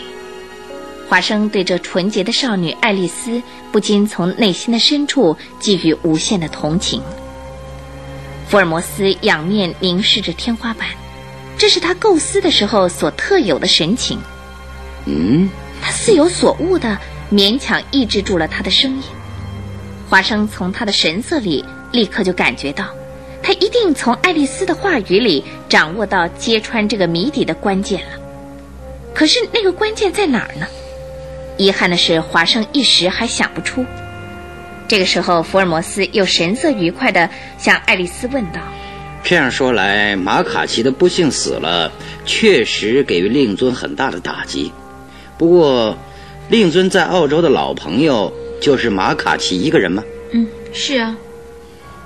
华生对这纯洁的少女爱丽丝，不禁从内心的深处寄予无限的同情。福尔摩斯仰面凝视着天花板，这是他构思的时候所特有的神情。嗯，他似有所悟的勉强抑制住了他的声音。华生从他的神色里立刻就感觉到，他一定从爱丽丝的话语里掌握到揭穿这个谜底的关键了。可是那个关键在哪儿呢？遗憾的是，华生一时还想不出。这个时候，福尔摩斯又神色愉快地向爱丽丝问道：“这样说来，马卡奇的不幸死了，确实给予令尊很大的打击。不过，令尊在澳洲的老朋友就是马卡奇一个人吗？”“嗯，是啊。”“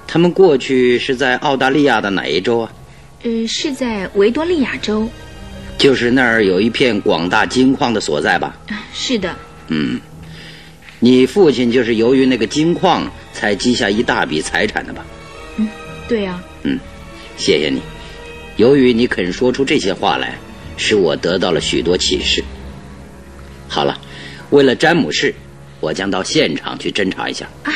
他们过去是在澳大利亚的哪一州啊？”“呃，是在维多利亚州。”就是那儿有一片广大金矿的所在吧？是的，嗯，你父亲就是由于那个金矿才积下一大笔财产的吧？嗯对啊，嗯，谢谢你。由于你肯说出这些话来，使我得到了许多启示。好了，为了詹姆士，我将到现场去侦查一下。啊，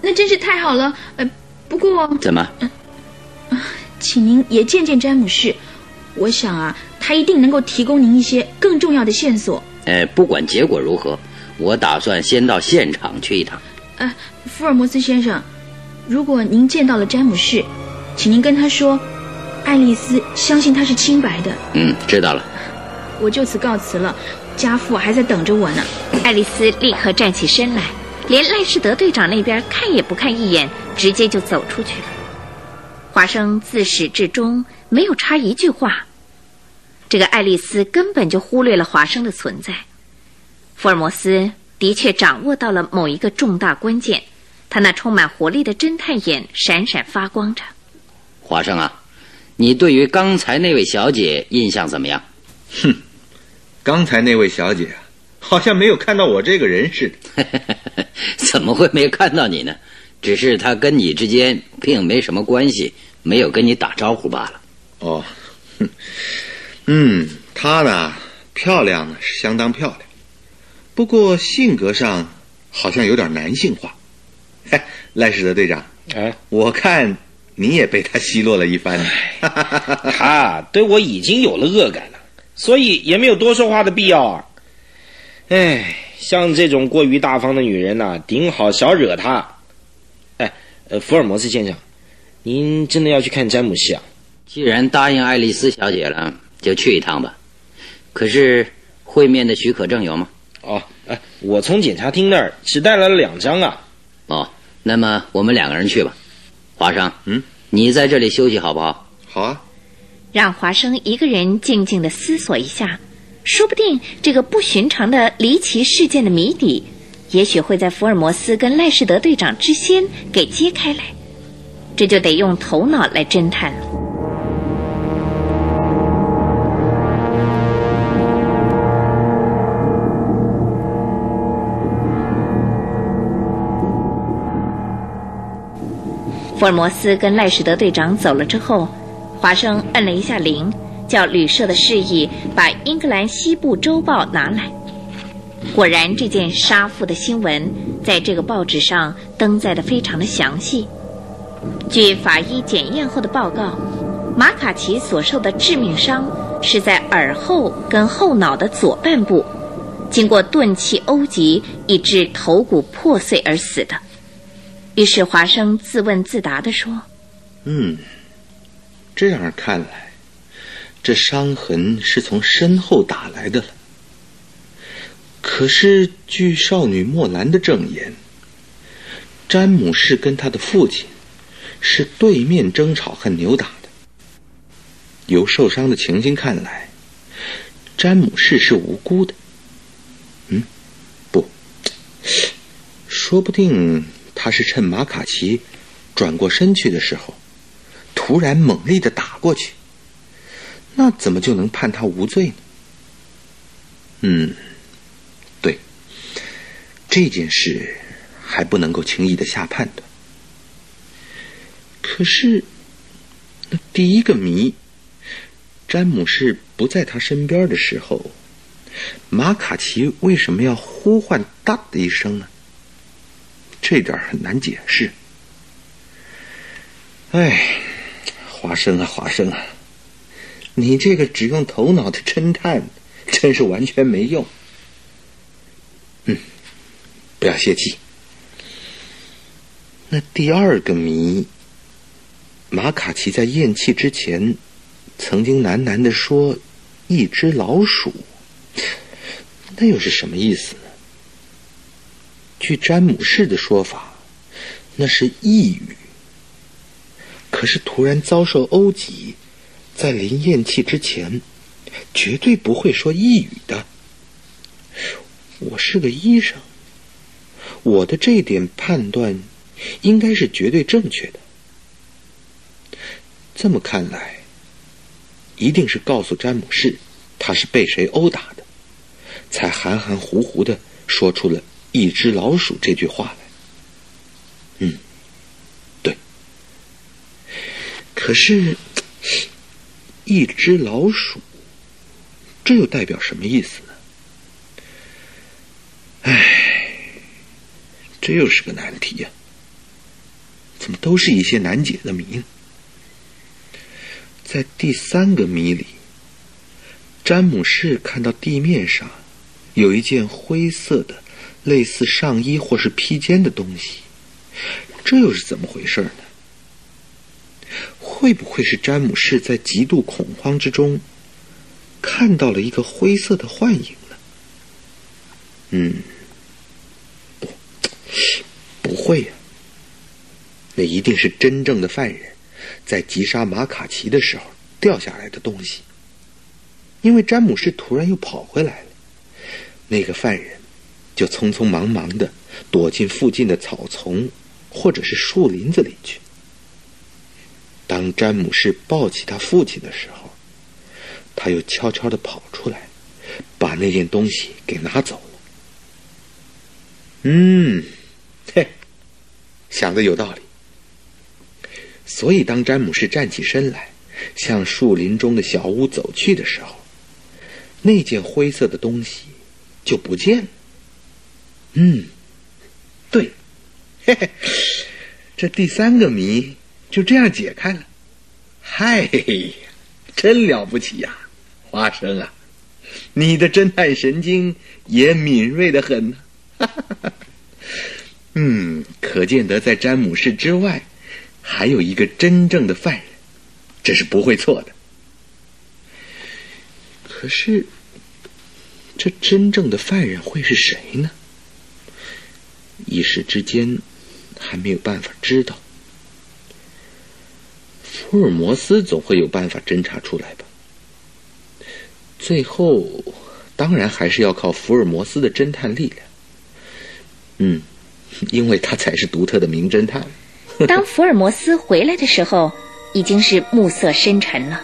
那真是太好了。呃，不过怎么？请您也见见詹姆士，我想啊，他一定能够提供您一些更重要的线索。呃，不管结果如何，我打算先到现场去一趟。呃，福尔摩斯先生，如果您见到了詹姆士，请您跟他说，爱丽丝相信他是清白的。嗯，知道了。我就此告辞了，家父还在等着我呢。爱丽丝立刻站起身来，连赖士德队长那边看也不看一眼，直接就走出去了。华生自始至终没有插一句话。这个爱丽丝根本就忽略了华生的存在。福尔摩斯的确掌握到了某一个重大关键，他那充满活力的侦探眼闪闪发光着。华生啊，你对于刚才那位小姐印象怎么样？哼，刚才那位小姐啊，好像没有看到我这个人似的。怎么会没看到你呢？只是她跟你之间并没什么关系，没有跟你打招呼罢了。哦，嗯，她呢，漂亮呢是相当漂亮，不过性格上好像有点男性化。嘿，赖世德队长，哎，我看你也被她奚落了一番呢。他对我已经有了恶感了，所以也没有多说话的必要啊。哎，像这种过于大方的女人呐、顶好少惹她。哎，呃，福尔摩斯先生，您真的要去看詹姆斯啊？既然答应爱丽丝小姐了，就去一趟吧。可是会面的许可证有吗？哦，哎，我从检察厅那儿只带来了两张啊。哦，那么我们两个人去吧。华生，嗯，你在这里休息好不好？好啊，让华生一个人静静的思索一下，说不定这个不寻常的离奇事件的谜底，也许会在福尔摩斯跟赖士德队长之间给揭开来。这就得用头脑来侦探了。福尔摩斯跟赖士德队长走了之后，华生摁了一下铃，叫旅社的示意把《英格兰西部周报》拿来。果然，这件杀父的新闻在这个报纸上登载的非常的详细。据法医检验后的报告，马卡奇所受的致命伤是在耳后跟后脑的左半部，经过钝器殴击，以致头骨破碎而死的。于是华生自问自答地说嗯，这样看来，这伤痕是从身后打来的了。可是据少女莫兰的证言，詹姆士跟他的父亲是对面争吵和扭打的。由受伤的情形看来，詹姆士是无辜的。嗯，不，说不定他是趁马卡奇转过身去的时候，突然猛力的打过去。那怎么就能判他无罪呢？嗯，对，这件事还不能够轻易的下判断。可是，那第一个谜，詹姆士不在他身边的时候，马卡奇为什么要呼唤“哒”的一声呢？这点很难解释。哎，华生啊，华生啊，你这个只用头脑的侦探，真是完全没用。嗯，不要泄气。那第二个谜，马卡奇在咽气之前，曾经喃喃的说“一只老鼠”，那又是什么意思呢？据詹姆士的说法，那是呓语。可是突然遭受殴击，在临咽气之前，绝对不会说一语的。我是个医生，我的这点判断应该是绝对正确的。这么看来，一定是告诉詹姆士，他是被谁殴打的，才含含糊糊的说出了一只老鼠这句话来。嗯，对。可是，一只老鼠，这又代表什么意思呢？唉，这又是个难题呀！怎么都是一些难解的谜呢？在第三个谜里，詹姆士看到地面上有一件灰色的、类似上衣或是披肩的东西，这又是怎么回事呢？会不会是詹姆士在极度恐慌之中看到了一个灰色的幻影呢？嗯，不，不会呀。那一定是真正的犯人，在击杀马卡奇的时候掉下来的东西。因为詹姆士突然又跑回来了，那个犯人就匆匆忙忙的躲进附近的草丛或者是树林子里去。当詹姆士抱起他父亲的时候，他又悄悄的跑出来，把那件东西给拿走了。嗯，嘿，想的有道理。所以，当詹姆士站起身来，向树林中的小屋走去的时候，那件灰色的东西就不见了。嗯，对，嘿嘿，这第三个谜就这样解开了。嗨，真了不起呀，花生啊，你的侦探神经也敏锐的很呢。嗯，可见得在詹姆士之外。还有一个真正的犯人，这是不会错的。可是，这真正的犯人会是谁呢？一时之间还没有办法知道。福尔摩斯总会有办法侦查出来吧？最后，当然还是要靠福尔摩斯的侦探力量。嗯，因为他才是独特的名侦探。当福尔摩斯回来的时候，已经是暮色深沉了。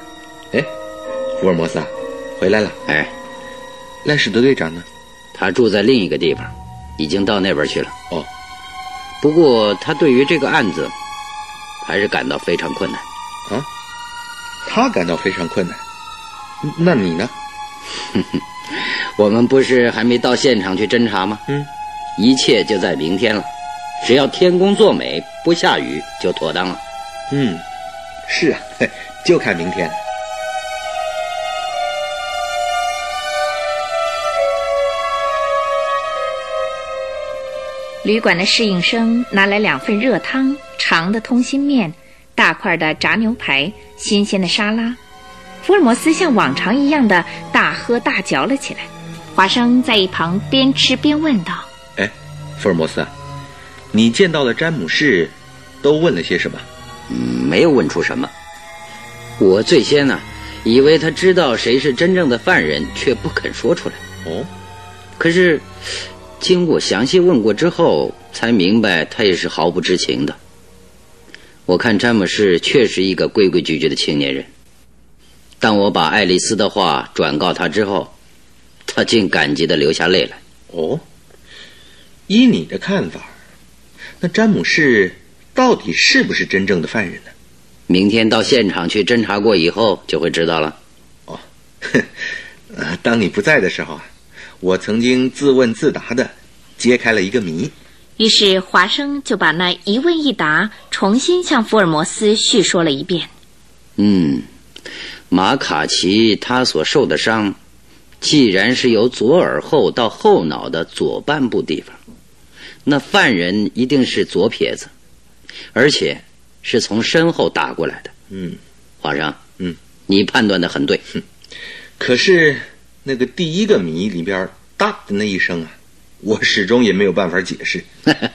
哎，福尔摩斯啊，回来了。哎，赖史德队长呢？他住在另一个地方，已经到那边去了。哦，不过他对于这个案子还是感到非常困难。啊，他感到非常困难。那你呢？我们不是还没到现场去侦查吗？嗯，一切就在明天了。只要天公作美，不下雨就妥当了。嗯，是啊，就看明天了。旅馆的侍应生拿来两份热汤、长的通心面、大块的炸牛排、新鲜的沙拉。福尔摩斯像往常一样的大喝大嚼了起来。华生在一旁边吃边问道：“哎，福尔摩斯。”你见到了詹姆士，都问了些什么？嗯，没有问出什么。我最先呢，以为他知道谁是真正的犯人，却不肯说出来。哦，可是经过详细问过之后，才明白他也是毫不知情的。我看詹姆士确实一个规规矩矩的青年人。当我把爱丽丝的话转告他之后，他竟感激的流下泪来。哦，依你的看法。那詹姆士到底是不是真正的犯人呢？明天到现场去侦查过以后就会知道了。哦，呃，当你不在的时候啊，我曾经自问自答的揭开了一个谜。于是华生就把那一问一答重新向福尔摩斯叙说了一遍。嗯，马卡奇他所受的伤，既然是由左耳后到后脑的左半部地方。那犯人一定是左撇子，而且是从身后打过来的。嗯，华生，嗯，你判断的很对。可是那个第一个谜里边“哒”的那一声啊，我始终也没有办法解释。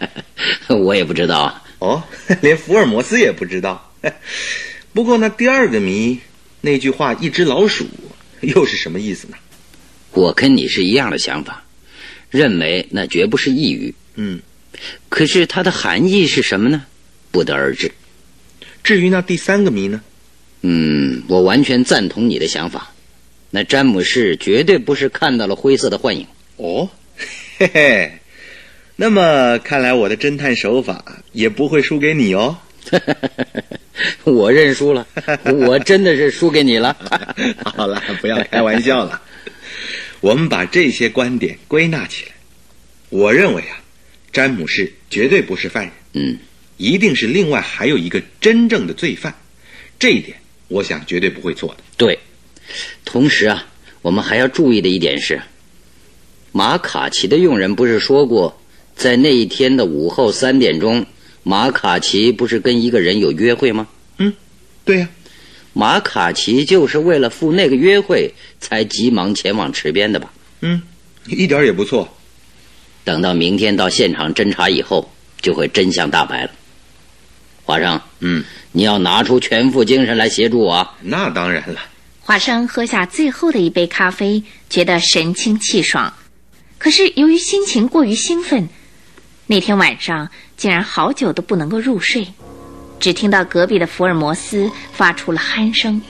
我也不知道啊。哦，连福尔摩斯也不知道。不过那第二个谜，那句话“一只老鼠”又是什么意思呢？我跟你是一样的想法，认为那绝不是一语。嗯，可是它的含义是什么呢？不得而知。至于那第三个谜呢？嗯，我完全赞同你的想法。那詹姆士绝对不是看到了灰色的幻影。哦，嘿嘿，那么看来我的侦探手法也不会输给你哦。我认输了，我真的是输给你了。好了，不要开玩笑了。我们把这些观点归纳起来，我认为啊，詹姆士绝对不是犯人，嗯，一定是另外还有一个真正的罪犯。这一点，我想绝对不会错的。对，同时啊，我们还要注意的一点是，马卡奇的佣人不是说过，在那一天的午后三点钟，马卡奇不是跟一个人有约会吗？嗯，对呀、马卡奇就是为了赴那个约会，才急忙前往池边的吧？嗯，一点儿也不错。等到明天到现场侦查以后，就会真相大白了。华生，嗯，你要拿出全副精神来协助我啊！那当然了。华生喝下最后的一杯咖啡，觉得神清气爽。可是由于心情过于兴奋，那天晚上竟然好久都不能够入睡，只听到隔壁的福尔摩斯发出了鼾声。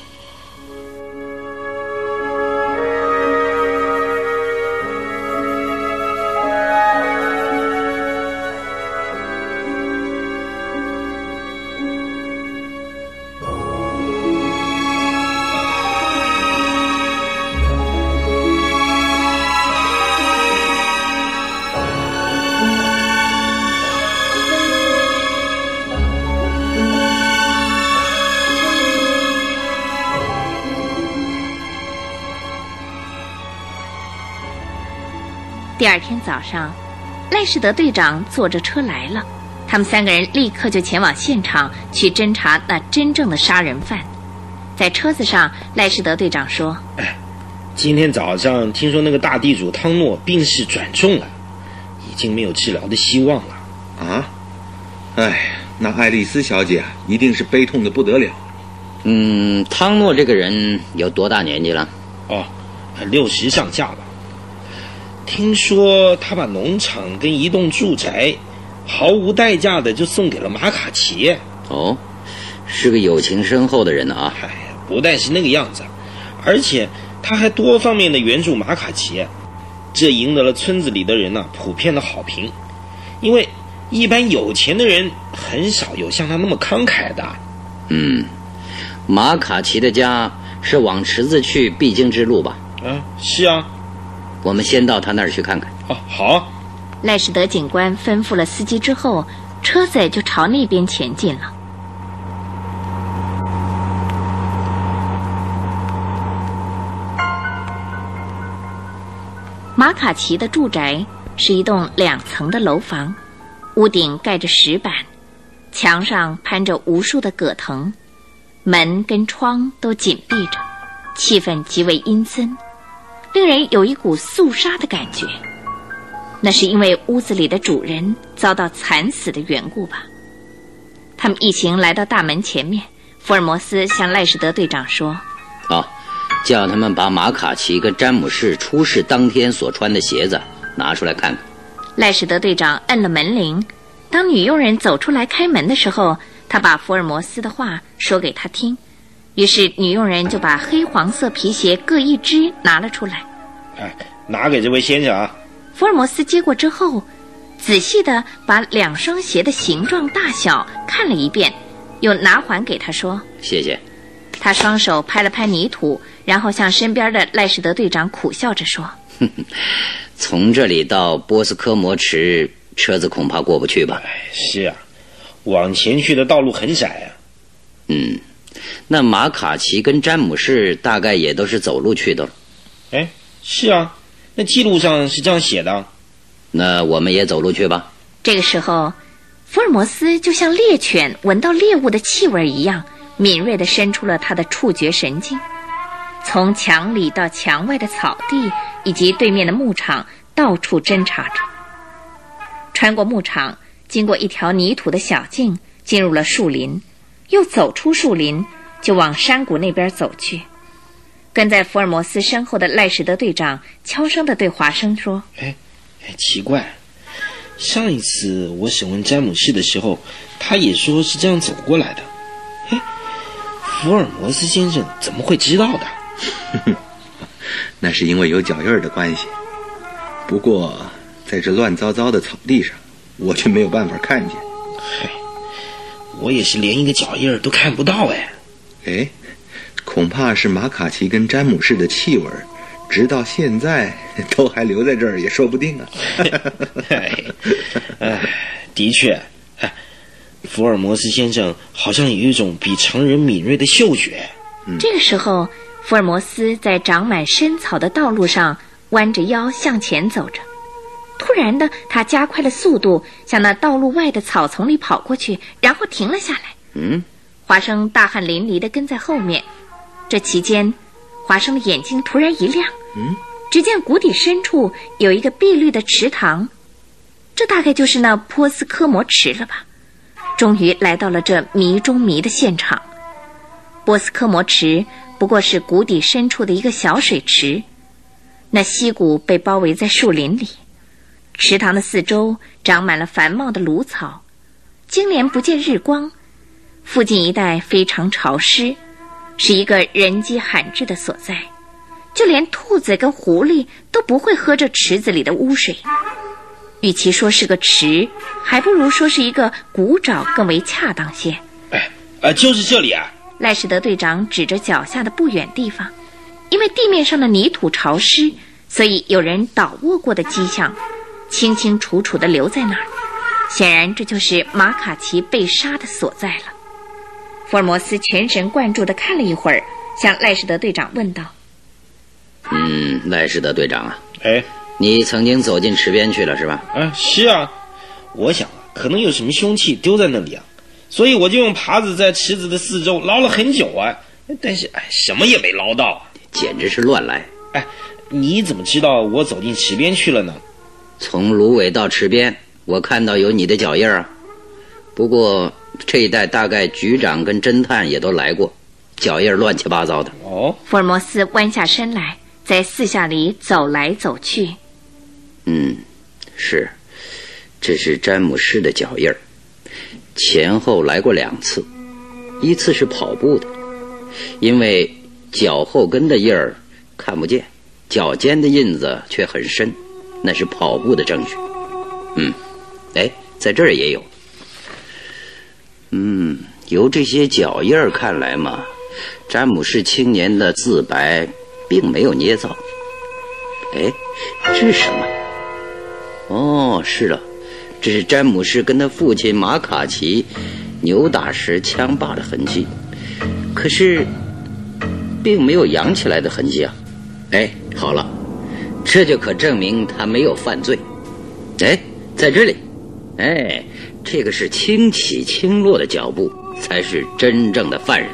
第二天早上，赖士德队长坐着车来了，他们三个人立刻就前往现场去侦查那真正的杀人犯。在车子上，赖士德队长说今天早上听说那个大地主汤诺病势转重了，已经没有治疗的希望了。啊，哎，那爱丽丝小姐啊，一定是悲痛的不得了。嗯，汤诺这个人有多大年纪了？哦，六十上下吧。听说他把农场跟一栋住宅，毫无代价的就送给了马卡奇。哦，是个友情深厚的人呢啊！哎，不但是那个样子，而且他还多方面的援助马卡奇，这赢得了村子里的人呢、普遍的好评。因为一般有钱的人很少有像他那么慷慨的。嗯，马卡奇的家是往池子去必经之路吧？啊，是啊，我们先到他那儿去看看。哦，好，赖士德警官吩咐了司机之后，车子就朝那边前进了。马卡奇的住宅是一栋两层的楼房，屋顶盖着石板，墙上攀着无数的葛藤，门跟窗都紧闭着，气氛极为阴森，令人有一股肃杀的感觉。那是因为屋子里的主人遭到惨死的缘故吧？他们一行来到大门前面，福尔摩斯向赖士德队长说哦，叫他们把马卡奇跟詹姆士出事当天所穿的鞋子拿出来看看。：“赖士德队长摁了门铃。当女佣人走出来开门的时候，他把福尔摩斯的话说给他听。于是女佣人就把黑黄色皮鞋各一只拿了出来。哎，拿给这位先生啊。福尔摩斯接过之后，仔细的把两双鞋的形状、大小看了一遍，又拿还给他说。谢谢。他双手拍了拍泥土，然后向身边的赖士德队长苦笑着说 从这里到波斯科摩池，车子恐怕过不去吧？哎，是啊，往前去的道路很窄啊。嗯，那马卡奇跟詹姆士大概也都是走路去的了。哎，是啊，那记录上是这样写的。那我们也走路去吧。：“这个时候，福尔摩斯就像猎犬闻到猎物的气味一样，敏锐地伸出了他的触觉神经，从墙里到墙外的草地以及对面的牧场，到处侦查着。穿过牧场，经过一条泥土的小径，进入了树林，又走出树林，就往山谷那边走去。跟在福尔摩斯身后的赖士德队长悄声地对华生说哎，奇怪，上一次我审问詹姆士的时候，他也说是这样走过来的。哎，福尔摩斯先生怎么会知道的？那是因为有脚印儿的关系。不过，在这乱糟糟的草地上，我却没有办法看见。嗨，我也是连一个脚印儿都看不到哎。哎，恐怕是马卡奇跟詹姆士的气味儿，直到现在都还留在这儿，也说不定啊。哎，哎，的确，哎，福尔摩斯先生好像有一种比常人敏锐的嗅觉。这个时候，福尔摩斯在长满深草的道路上弯着腰向前走着。突然的，他加快了速度，向那道路外的草丛里跑过去，然后停了下来。嗯，华生大汗淋漓地跟在后面。这期间，华生的眼睛突然一亮，嗯，只见谷底深处有一个碧绿的池塘，这大概就是那波斯科摩池了吧？终于来到了这迷中迷的现场。波斯科摩池不过是谷底深处的一个小水池，那溪谷被包围在树林里，池塘的四周长满了繁茂的芦草，经年不见日光，附近一带非常潮湿，是一个人迹罕至的所在。就连兔子跟狐狸都不会喝这池子里的污水。与其说是个池，还不如说是一个古沼更为恰当些。哎，啊，就是这里啊。赖士德队长指着脚下的不远地方，因为地面上的泥土潮湿，所以有人倒卧过的迹象，清清楚楚地留在那儿。显然，这就是马卡奇被杀的所在了。福尔摩斯全神贯注地看了一会儿，向赖士德队长问道嗯，赖士德队长啊，哎，你曾经走进池边去了是吧？啊，是啊，我想啊，可能有什么凶器丢在那里啊，所以我就用耙子在池子的四周捞了很久啊，但是哎，什么也没捞到啊。简直是乱来！哎，你怎么知道我走进池边去了呢？从芦苇到池边，我看到有你的脚印儿啊。不过这一带大概局长跟侦探也都来过，脚印儿乱七八糟的。哦，：“福尔摩斯弯下身来，在四下里走来走去。嗯，是，这是詹姆士的脚印儿，前后来过两次，一次是跑步的，因为脚后跟的印儿看不见，脚尖的印子却很深，那是跑步的证据。嗯，哎，在这儿也有。嗯，由这些脚印儿看来嘛，詹姆士青年的自白并没有捏造。哎，这是什么？哦，是了，这是詹姆士跟他父亲马卡奇扭打时枪把的痕迹，可是并没有扬起来的痕迹啊。哎，好了，这就可证明他没有犯罪。哎，在这里，哎，这个是轻起轻落的脚步，才是真正的犯人。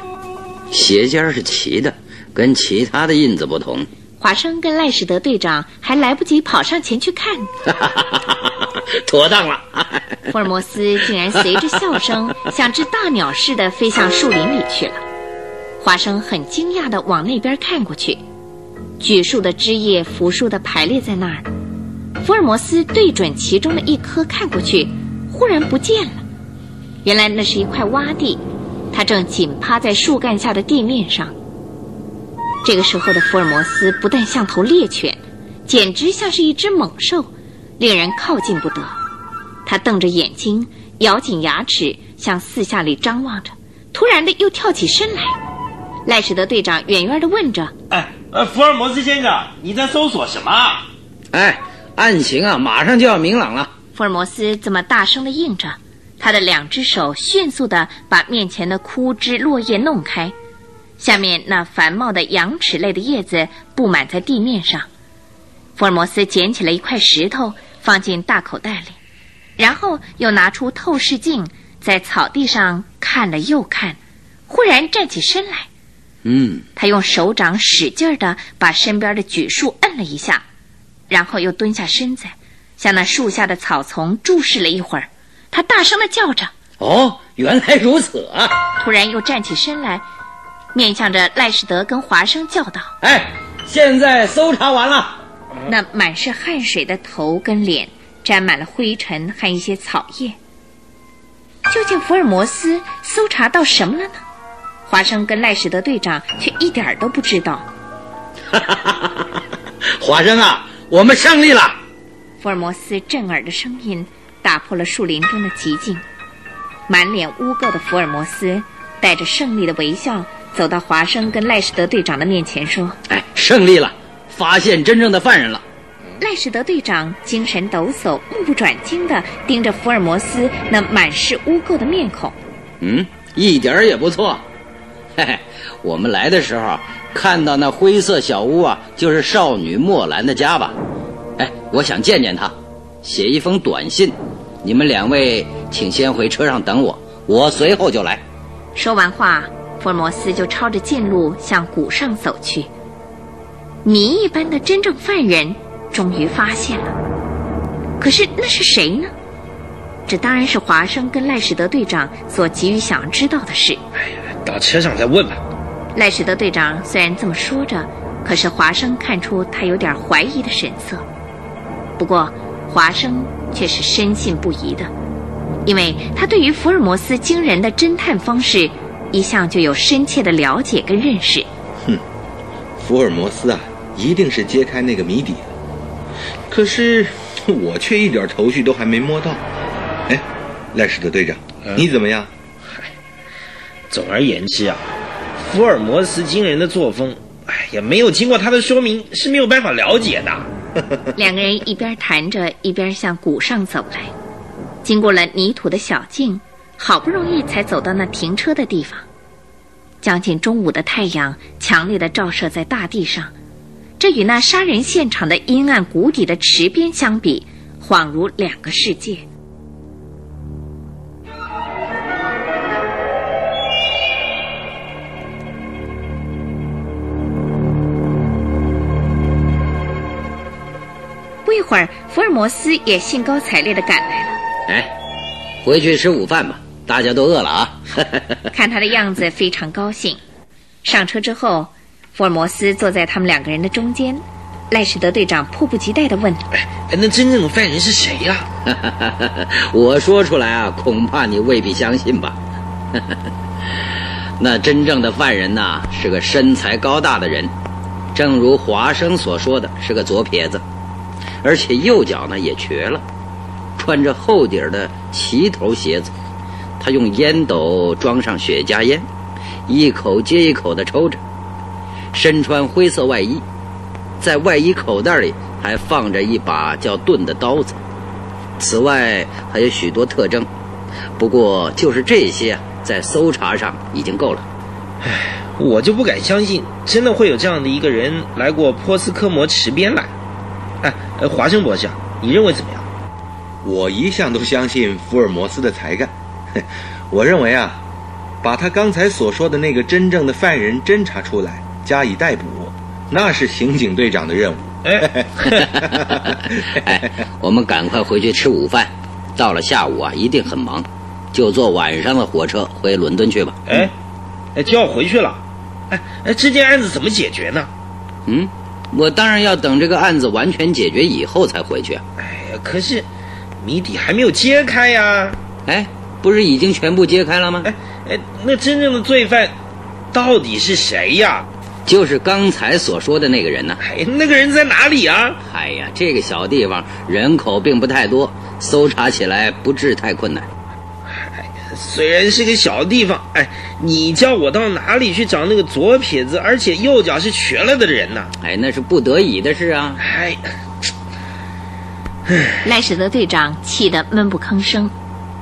鞋尖是齐的，跟其他的印子不同。”华生跟赖史德队长还来不及跑上前去看，妥当了。福尔摩斯竟然随着笑声，像只大鸟似的飞向树林里去了。华生很惊讶地往那边看过去，榉树的枝叶扶树的排列在那儿。福尔摩斯对准其中的一棵看过去，忽然不见了。原来那是一块洼地，他正紧趴在树干下的地面上。这个时候的福尔摩斯不但像头猎犬，简直像是一只猛兽，令人靠近不得。他瞪着眼睛，咬紧牙齿，向四下里张望着。突然的，又跳起身来。赖士德队长远远的问着哎，呃，福尔摩斯先生，你在搜索什么啊？哎，案情啊，马上就要明朗了。福尔摩斯这么大声的应着，他的两只手迅速的把面前的枯枝落叶弄开，下面那繁茂的羊齿类的叶子布满在地面上。福尔摩斯捡起了一块石头，放进大口袋里，然后又拿出透视镜，在草地上看了又看，忽然站起身来。嗯，他用手掌使劲的把身边的榉树摁了一下，然后又蹲下身子，向那树下的草丛注视了一会儿。他大声的叫着，哦，原来如此啊！突然又站起身来，面向着赖士德跟华生叫道哎，现在搜查完了。那满是汗水的头跟脸沾满了灰尘和一些草叶。究竟福尔摩斯搜查到什么了呢？华生跟赖士德队长却一点儿都不知道。华生啊，我们胜利了！福尔摩斯震耳的声音打破了树林中的寂静。满脸污垢的福尔摩斯带着胜利的微笑走到华生跟赖士德队长的面前，说：“哎，胜利了，发现真正的犯人了。”赖士德队长精神抖擞、目不转睛地盯着福尔摩斯那满是污垢的面孔。嗯，一点儿也不错。嘿嘿，我们来的时候看到那灰色小屋啊，就是少女莫兰的家吧？哎，我想见见她，写一封短信。你们两位请先回车上等我，我随后就来。说完话，福尔摩斯就抄着近路向谷上走去。谜一般的真正犯人。终于发现了，可是那是谁呢？这当然是华生跟赖史德队长所急于想要知道的事。哎呀，到车上再问吧。赖士德队长虽然这么说着，可是华生看出他有点怀疑的神色。不过华生却是深信不疑的，因为他对于福尔摩斯惊人的侦探方式一向就有深切的了解跟认识。哼，福尔摩斯啊，一定是揭开那个谜底了。可是我却一点头绪都还没摸到。哎，赖士德队长，你怎么样？总而言之啊，福尔摩斯惊人的作风，哎呀，没有经过他的说明是没有办法了解的。两个人一边谈着，一边向谷上走来。经过了泥土的小径，好不容易才走到那停车的地方。将近中午的太阳强烈的照射在大地上。这与那杀人现场的阴暗谷底的池边相比，恍如两个世界。不一会儿，福尔摩斯也兴高采烈的赶来了。哎，回去吃午饭吧，大家都饿了啊！看他的样子，非常高兴。上车之后。福尔摩斯坐在他们两个人的中间，赖士德队长迫不及待地问：“哎，那真正的犯人是谁呀？” 我说出来啊，恐怕你未必相信吧。那真正的犯人呐，是个身材高大的人，正如华生所说的，是个左撇子，而且右脚呢也瘸了，穿着厚底的齐头鞋子。他用烟斗装上雪茄烟，一口接一口地抽着。身穿灰色外衣，在外衣口袋里还放着一把叫盾的刀子。此外还有许多特征，不过就是这些，在搜查上已经够了。唉，我就不敢相信，真的会有这样的一个人来过波斯科摩池边来。哎，华生博士，你认为怎么样？我一向都相信福尔摩斯的才干。我认为啊，把他刚才所说的那个真正的犯人侦查出来。加以逮捕，那是刑警队长的任务。哎，哎，我们赶快回去吃午饭。到了下午啊，一定很忙，就坐晚上的火车回伦敦去吧。哎，哎，就要回去了。哎哎，这件案子怎么解决呢？嗯，我当然要等这个案子完全解决以后才回去。哎呀，可是谜底还没有揭开呀。哎，不是已经全部揭开了吗？哎哎，那真正的罪犯到底是谁呀？就是刚才所说的那个人呢？哎，那个人在哪里啊？哎呀，这个小地方人口并不太多，搜查起来不至太困难。虽然是个小地方，哎，你叫我到哪里去找那个左撇子，而且右脚是瘸了的人呢？哎，那是不得已的事啊。哎，赖史德队长气得闷不吭声。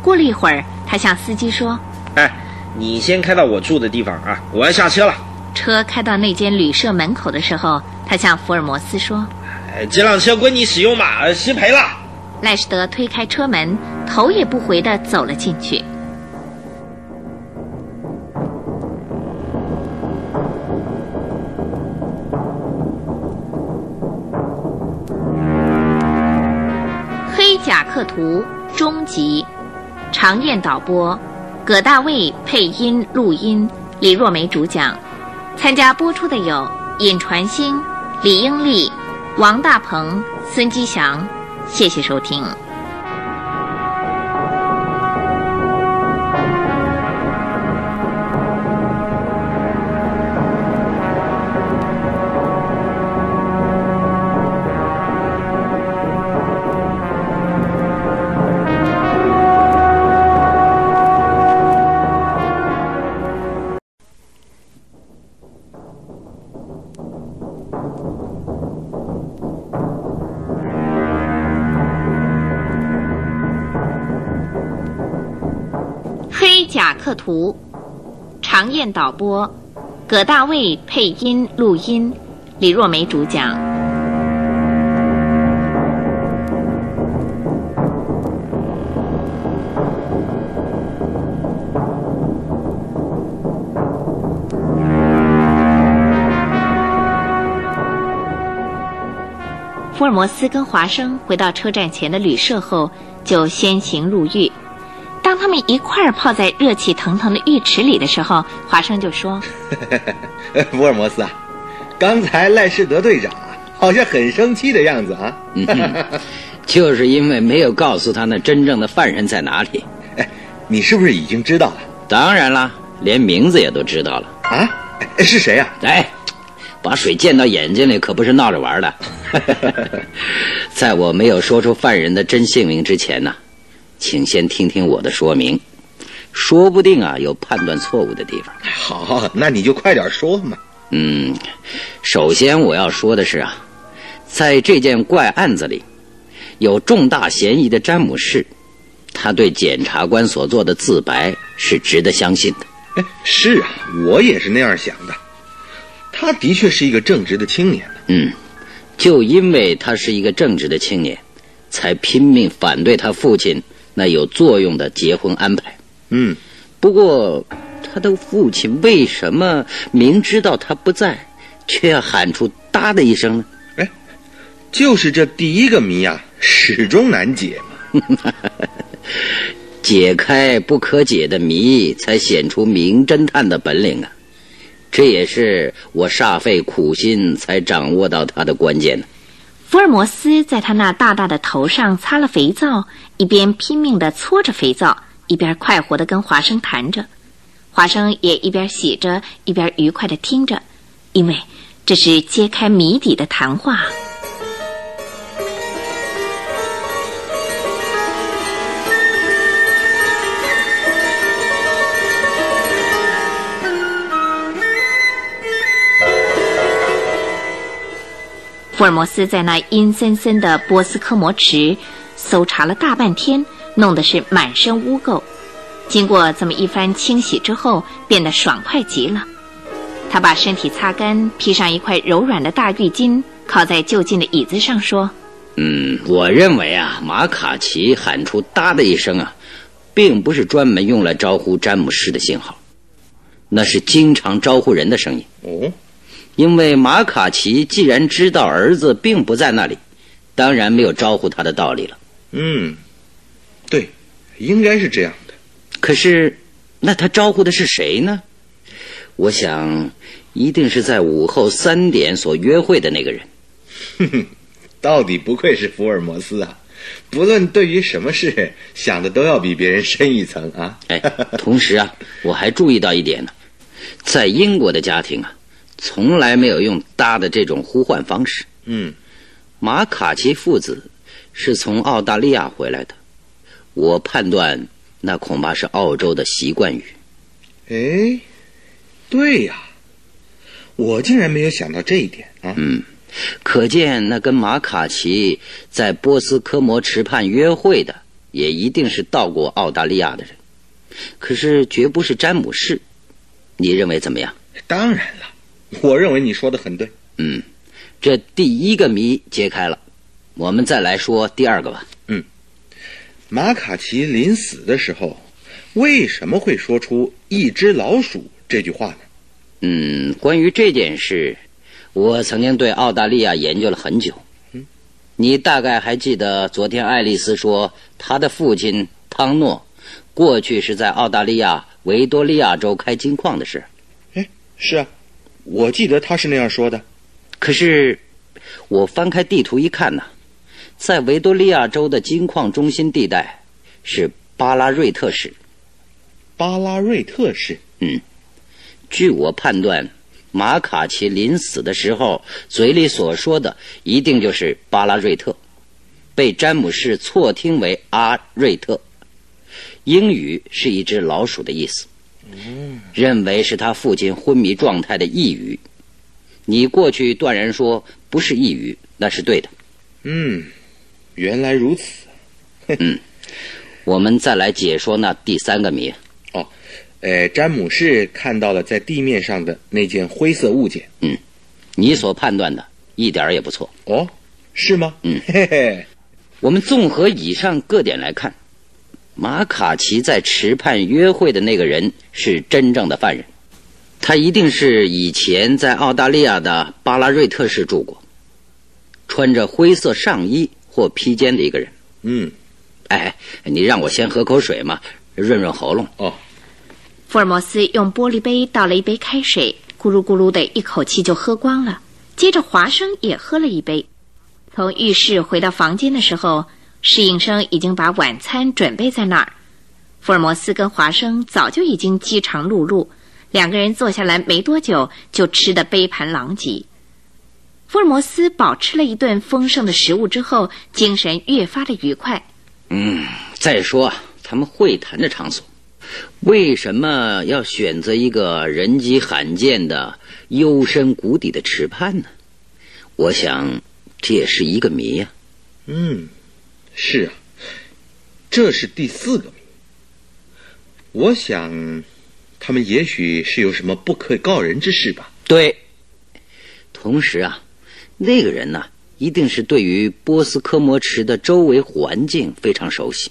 过了一会儿，他向司机说：“哎，你先开到我住的地方啊，我要下车了。”车开到那间旅社门口的时候，他向福尔摩斯说：“哎这辆车归你使用嘛，失陪了。”赖士德推开车门，头也不回的走了进去。《克图》终极，常燕导播，葛大卫配音录音，李若梅主讲。参加播出的有尹传星、李英丽、王大鹏、孙吉祥。谢谢收听。图，常燕导播，葛大卫配音录音，李若梅主讲。福尔摩斯跟华生回到车站前的旅社后，就先行入狱。当他们一块儿泡在热气腾腾的浴池里的时候，华生就说：“ 福尔摩斯啊，刚才赖士德队长好像很生气的样子啊。”“嗯就是因为没有告诉他那真正的犯人在哪里。”“哎，你是不是已经知道了？”“当然啦，连名字也都知道了。”“啊，是谁呀？”“哎。”把水溅到眼睛里可不是闹着玩的。在我没有说出犯人的真姓名之前呢，请先听听我的说明，说不定啊有判断错误的地方。好，那你就快点说嘛。嗯，首先我要说的是啊，在这件怪案子里，有重大嫌疑的詹姆士，他对检察官所做的自白是值得相信的。哎，是啊，我也是那样想的。他的确是一个正直的青年嗯，就因为他是一个正直的青年，才拼命反对他父亲那有作用的结婚安排。嗯，不过他的父亲为什么明知道他不在，却要喊出“哒”的一声呢？哎，就是这第一个谜啊，始终难解嘛。解开不可解的谜，才显出名侦探的本领啊。这也是我煞费苦心才掌握到他的关键呢。福尔摩斯在他那大大的头上擦了肥皂，一边拼命地搓着肥皂，一边快活地跟华生谈着。华生也一边洗着，一边愉快地听着，因为这是揭开谜底的谈话。福尔摩斯在那阴森森的波斯科摩池搜查了大半天，弄得是满身污垢。经过这么一番清洗之后，变得爽快极了。他把身体擦干，披上一块柔软的大浴巾，靠在就近的椅子上说：“嗯，我认为啊，马卡奇喊出‘哒’的一声啊，并不是专门用来招呼詹姆士的信号，那是经常招呼人的声音。”哦。因为马卡奇既然知道儿子并不在那里，当然没有招呼他的道理了。嗯，对，应该是这样的。可是，那他招呼的是谁呢？我想，一定是在午后三点所约会的那个人。哼哼，到底不愧是福尔摩斯啊！不论对于什么事，想的都要比别人深一层啊。哎，同时啊，我还注意到一点呢，在英国的家庭啊。从来没有用“搭”的这种呼唤方式。嗯，马卡奇父子是从澳大利亚回来的，我判断那恐怕是澳洲的习惯语。哎，对呀，我竟然没有想到这一点啊！嗯，可见那跟马卡奇在波斯科摩池畔约会的，也一定是到过澳大利亚的人，可是绝不是詹姆士。你认为怎么样？当然了。我认为你说的很对。嗯，这第一个谜揭开了，我们再来说第二个吧。嗯，马卡奇临死的时候，为什么会说出“一只老鼠”这句话呢？嗯，关于这件事，我曾经对澳大利亚研究了很久。嗯，你大概还记得昨天爱丽丝说她的父亲汤诺，过去是在澳大利亚维多利亚州开金矿的事。哎，是啊。我记得他是那样说的，可是我翻开地图一看呢，在维多利亚州的金矿中心地带是巴拉瑞特市。巴拉瑞特市，嗯，据我判断，马卡奇临死的时候嘴里所说的一定就是巴拉瑞特，被詹姆士错听为阿瑞特，英语是一只老鼠的意思。认为是他父亲昏迷状态的抑郁，你过去断然说不是抑郁，那是对的。嗯，原来如此。嗯，我们再来解说那第三个谜。哦，呃，詹姆士看到了在地面上的那件灰色物件。嗯，你所判断的一点儿也不错。哦，是吗？嗯嘿嘿，我们综合以上各点来看，马卡奇在池畔约会的那个人是真正的犯人，他一定是以前在澳大利亚的巴拉瑞特市住过，穿着灰色上衣或披肩的一个人。嗯，哎，你让我先喝口水嘛，润润喉咙。哦，福尔摩斯用玻璃杯倒了一杯开水，咕噜咕噜的一口气就喝光了。接着华生也喝了一杯。从浴室回到房间的时候，侍应生已经把晚餐准备在那儿。福尔摩斯跟华生早就已经饥肠辘辘，两个人坐下来没多久就吃得杯盘狼藉。福尔摩斯饱吃了一顿丰盛的食物之后，精神越发的愉快。嗯，再说啊，他们会谈的场所，为什么要选择一个人迹罕见的幽深谷底的池畔呢？我想，这也是一个谜呀、嗯，是啊，这是第四个谜。我想，他们也许是有什么不可告人之事吧。对，同时啊，那个人呢，一定是对于波斯科摩池的周围环境非常熟悉，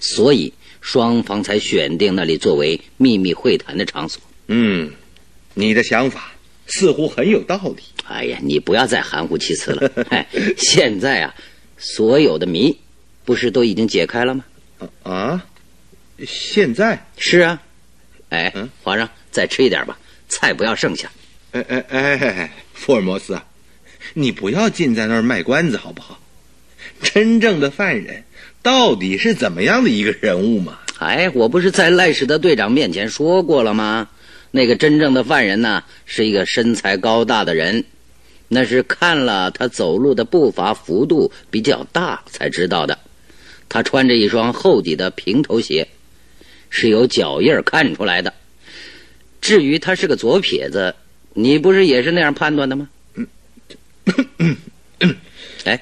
所以双方才选定那里作为秘密会谈的场所。嗯，你的想法似乎很有道理。哎呀，你不要再含糊其辞了。哎，现在啊，所有的谜不是都已经解开了吗？啊啊，现在，是啊。哎嗯，皇上，再吃一点吧，菜不要剩下。哎哎哎哎，福尔摩斯啊，你不要尽在那儿卖关子好不好？真正的犯人到底是怎么样的一个人物嘛？哎，我不是在赖史德队长面前说过了吗？那个真正的犯人呢，是一个身材高大的人，那是看了他走路的步伐幅度比较大才知道的。他穿着一双厚底的平头鞋，是有脚印儿看出来的。至于他是个左撇子，你不是也是那样判断的吗？哎，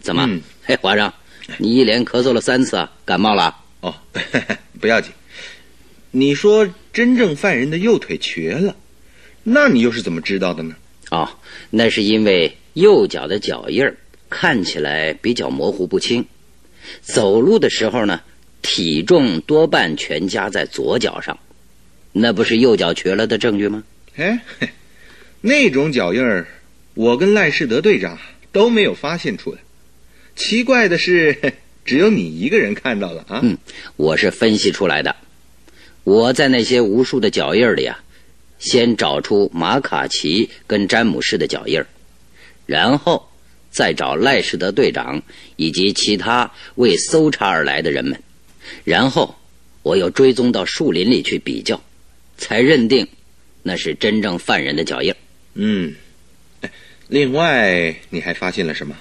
怎么嗯？嘿，华生，你一连咳嗽了三次啊，感冒了啊？哦，不要紧。你说真正犯人的右腿瘸了，那你又是怎么知道的呢？哦，那是因为右脚的脚印儿看起来比较模糊不清，走路的时候呢，体重多半全加在左脚上，那不是右脚瘸了的证据吗？哎，嘿那种脚印儿，我跟赖世德队长都没有发现出来。奇怪的是，只有你一个人看到了啊。嗯，我是分析出来的。我在那些无数的脚印里啊，先找出马卡奇跟詹姆士的脚印，然后再找赖士德队长以及其他为搜查而来的人们，然后我又追踪到树林里去比较，才认定那是真正犯人的脚印。嗯，哎另外你还发现了什么？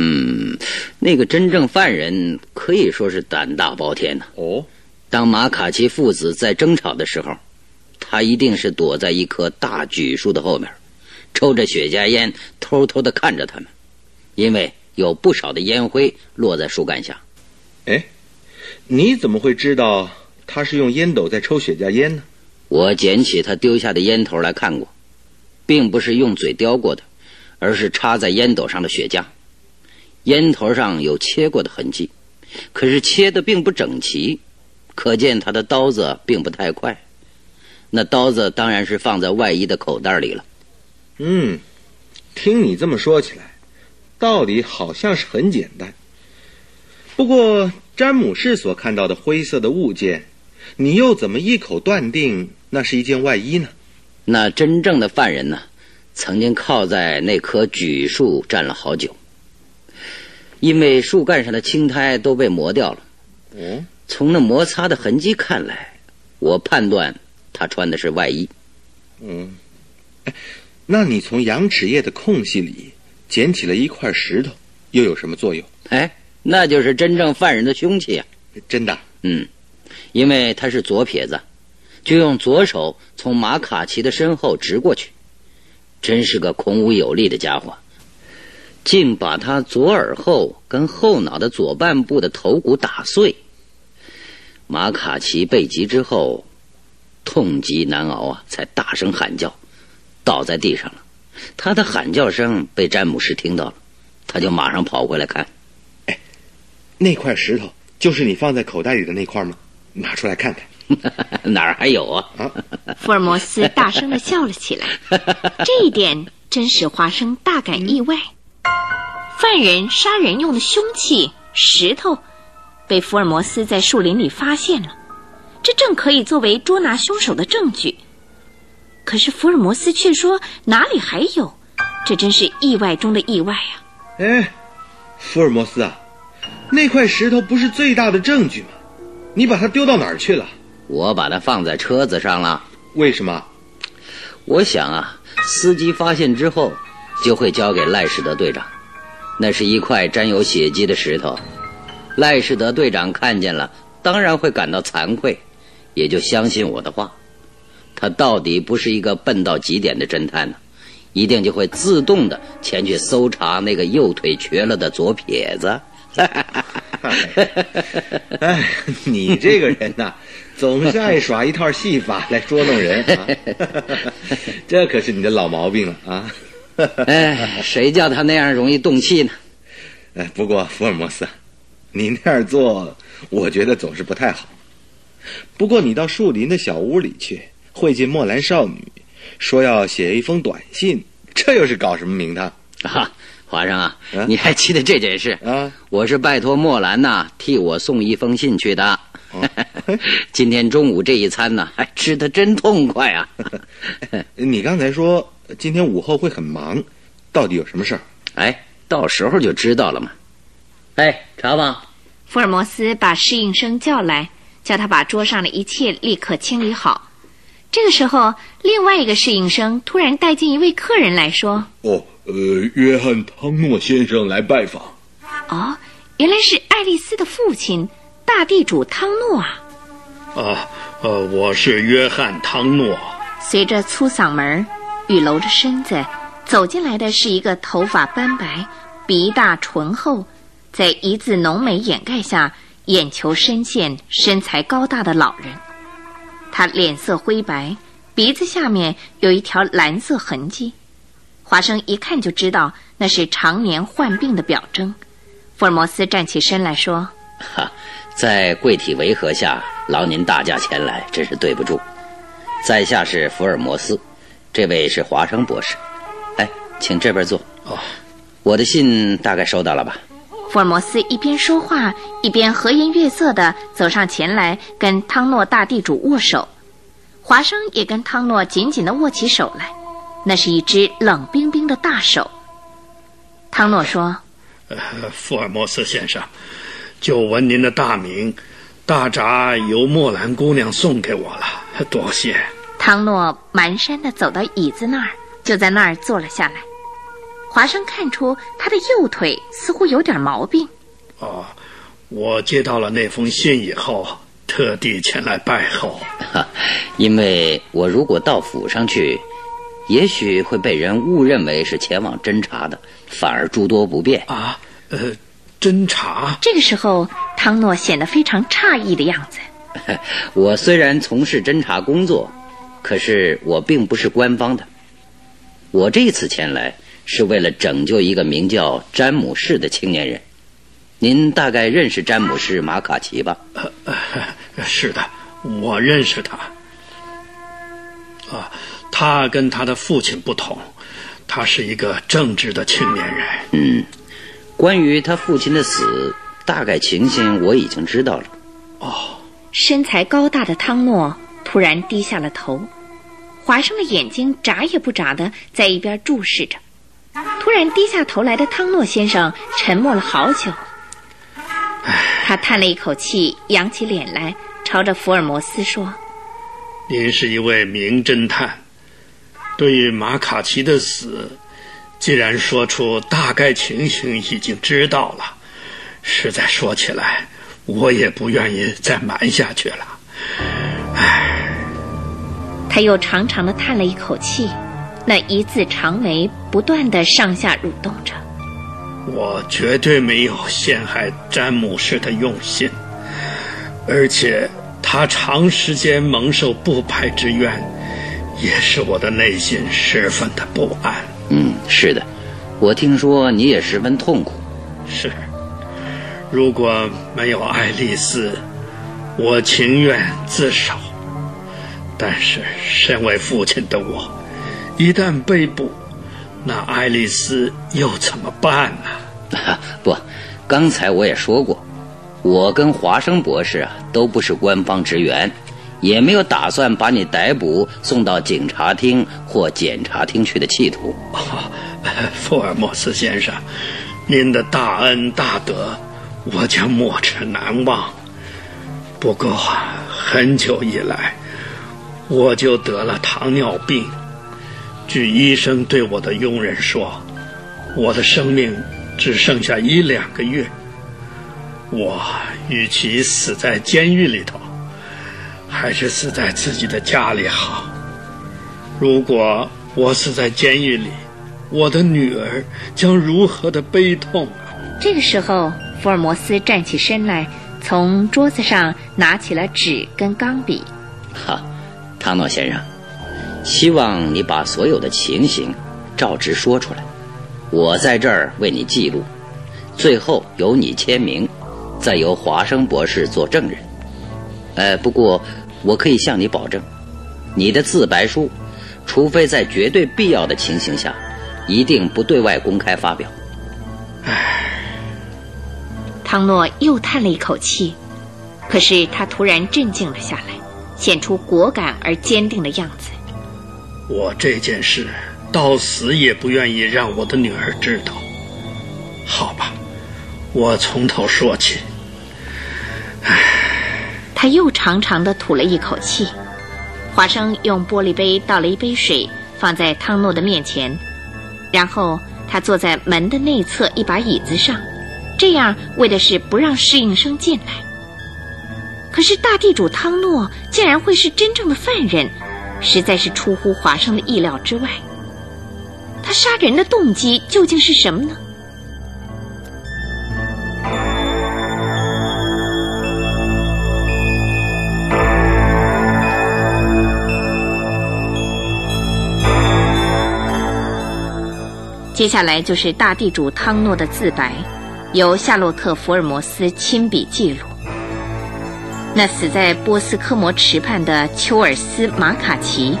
嗯，那个真正犯人可以说是胆大包天呐、哦，当马卡奇父子在争吵的时候，他一定是躲在一棵大榉树的后面，抽着雪茄烟，偷偷的看着他们，因为有不少的烟灰落在树干下。哎，你怎么会知道他是用烟斗在抽雪茄烟呢？我捡起他丢下的烟头来看过，并不是用嘴叼过的，而是插在烟斗上的雪茄。烟头上有切过的痕迹，可是切的并不整齐，可见他的刀子并不太快。那刀子当然是放在外衣的口袋里了。嗯，听你这么说起来，道理好像是很简单。不过詹姆士所看到的灰色的物件，你又怎么一口断定那是一件外衣呢？那真正的犯人呢，曾经靠在那棵榉树站了好久，因为树干上的青苔都被磨掉了。哦，从那摩擦的痕迹看来，我判断他穿的是外衣。嗯，哎，那你从羊齿叶的空隙里捡起了一块石头，又有什么作用？哎，那就是真正犯人的凶器啊！真的？嗯，因为他是左撇子，就用左手从马卡奇的身后直过去，真是个孔武有力的家伙，竟把他左耳后跟后脑的左半部的头骨打碎。马卡奇被击之后，痛极难熬啊，才大声喊叫，倒在地上了。他的喊叫声被詹姆士听到了，他就马上跑回来看。哎，那块石头就是你放在口袋里的那块吗？拿出来看看。哪儿还有啊？福尔摩斯大声的笑了起来，这一点真使华生大感意外。犯人杀人用的凶器石头，被福尔摩斯在树林里发现了，这正可以作为捉拿凶手的证据。可是福尔摩斯却说哪里还有，这真是意外中的意外啊！哎，福尔摩斯啊，那块石头不是最大的证据吗？你把它丢到哪儿去了？我把它放在车子上了。为什么？我想啊，司机发现之后，就会交给赖士德队长。那是一块沾有血迹的石头，赖士德队长看见了，当然会感到惭愧，也就相信我的话。他到底不是一个笨到极点的侦探呢，一定就会自动的前去搜查那个右腿瘸了的左撇子。哎，你这个人呐，总是爱耍一套戏法来捉弄人啊！这可是你的老毛病了啊！哎，谁叫他那样容易动气呢？哎，不过福尔摩斯，你那样做，我觉得总是不太好。不过你到树林的小屋里去会见莫兰少女，说要写一封短信，这又是搞什么名堂？啊，华生啊，你还记得这件事啊？我是拜托莫兰呐，替我送一封信去的。今天中午这一餐呢，还吃的真痛快啊！你刚才说。今天午后会很忙，到底有什么事儿？哎，到时候就知道了嘛。哎，查吧。福尔摩斯把侍应生叫来，叫他把桌上的一切立刻清理好。这个时候，另外一个侍应生突然带进一位客人来说：“哦，呃，约翰·汤诺先生来拜访。”哦，原来是爱丽丝的父亲，大地主汤诺啊。啊，呃，我是约翰·汤诺。随着粗嗓门雨搂着身子走进来的是一个头发斑白、鼻大唇厚，在一字浓眉掩盖下，眼球深陷、身材高大的老人。他脸色灰白，鼻子下面有一条蓝色痕迹。华生一看就知道那是常年患病的表征。福尔摩斯站起身来说：“哈，在贵体维和下劳您大驾前来，真是对不住。在下是福尔摩斯。”这位是华生博士，哎，请这边坐。哦，我的信大概收到了吧？福尔摩斯一边说话，一边和颜悦色地走上前来，跟汤诺大地主握手。华生也跟汤诺紧紧地握起手来，那是一只冷冰冰的大手。汤诺说：“呃，福尔摩斯先生，就闻您的大名，大闸由莫兰姑娘送给我了，多谢。”汤诺蹒跚地走到椅子那儿，就在那儿坐了下来。华生看出他的右腿似乎有点毛病。哦，我接到了那封信以后，特地前来拜候。因为我如果到府上去，也许会被人误认为是前往侦查的，反而诸多不便。啊，呃，侦查？这个时候，汤诺显得非常诧异的样子。我虽然从事侦查工作。可是我并不是官方的，我这次前来是为了拯救一个名叫詹姆士的青年人。您大概认识詹姆士马卡奇吧？是的，我认识他。啊，他跟他的父亲不同，他是一个正直的青年人。嗯，关于他父亲的死，大概情形我已经知道了。哦，身材高大的汤诺。突然低下了头，华生的眼睛眨也不眨的在一边注视着。突然低下头来的汤诺先生沉默了好久，他叹了一口气，扬起脸来，朝着福尔摩斯说：“您是一位名侦探，对于马卡奇的死，既然说出大概情形已经知道了，实在说起来，我也不愿意再瞒下去了。”唉。他又长长的叹了一口气，那一字长眉不断的上下蠕动着。我绝对没有陷害詹姆士的用心，而且他长时间蒙受不白之冤，也使我的内心十分的不安。嗯，是的，我听说你也十分痛苦。是，如果没有爱丽丝，我情愿自首。但是，身为父亲的我，一旦被捕，那爱丽丝又怎么办呢？不，刚才我也说过，我跟华生博士啊都不是官方职员，也没有打算把你逮捕送到警察厅或检察厅去的企图。福尔摩斯先生，您的大恩大德，我将没齿难忘。不过，很久以来。我就得了糖尿病，据医生对我的佣人说，我的生命只剩下一两个月。我与其死在监狱里头，还是死在自己的家里好。如果我死在监狱里，我的女儿将如何的悲痛啊！这个时候，福尔摩斯站起身来，从桌子上拿起了纸跟钢笔。哈。唐诺先生，希望你把所有的情形照直说出来，我在这儿为你记录，最后由你签名，再由华生博士做证人。呃，不过我可以向你保证，你的自白书，除非在绝对必要的情形下，一定不对外公开发表。唉，汤诺又叹了一口气，可是他突然镇静了下来。显出果敢而坚定的样子。我这件事到死也不愿意让我的女儿知道。好吧，我从头说起。唉，他又长长的吐了一口气。华生用玻璃杯倒了一杯水，放在汤诺的面前，然后他坐在门的内侧一把椅子上，这样为的是不让侍应生进来。可是大地主汤诺竟然会是真正的犯人，实在是出乎华生的意料之外。他杀人的动机究竟是什么呢？接下来就是大地主汤诺的自白，由夏洛特·福尔摩斯亲笔记录。那死在波斯科摩池畔的丘尔斯·马卡奇，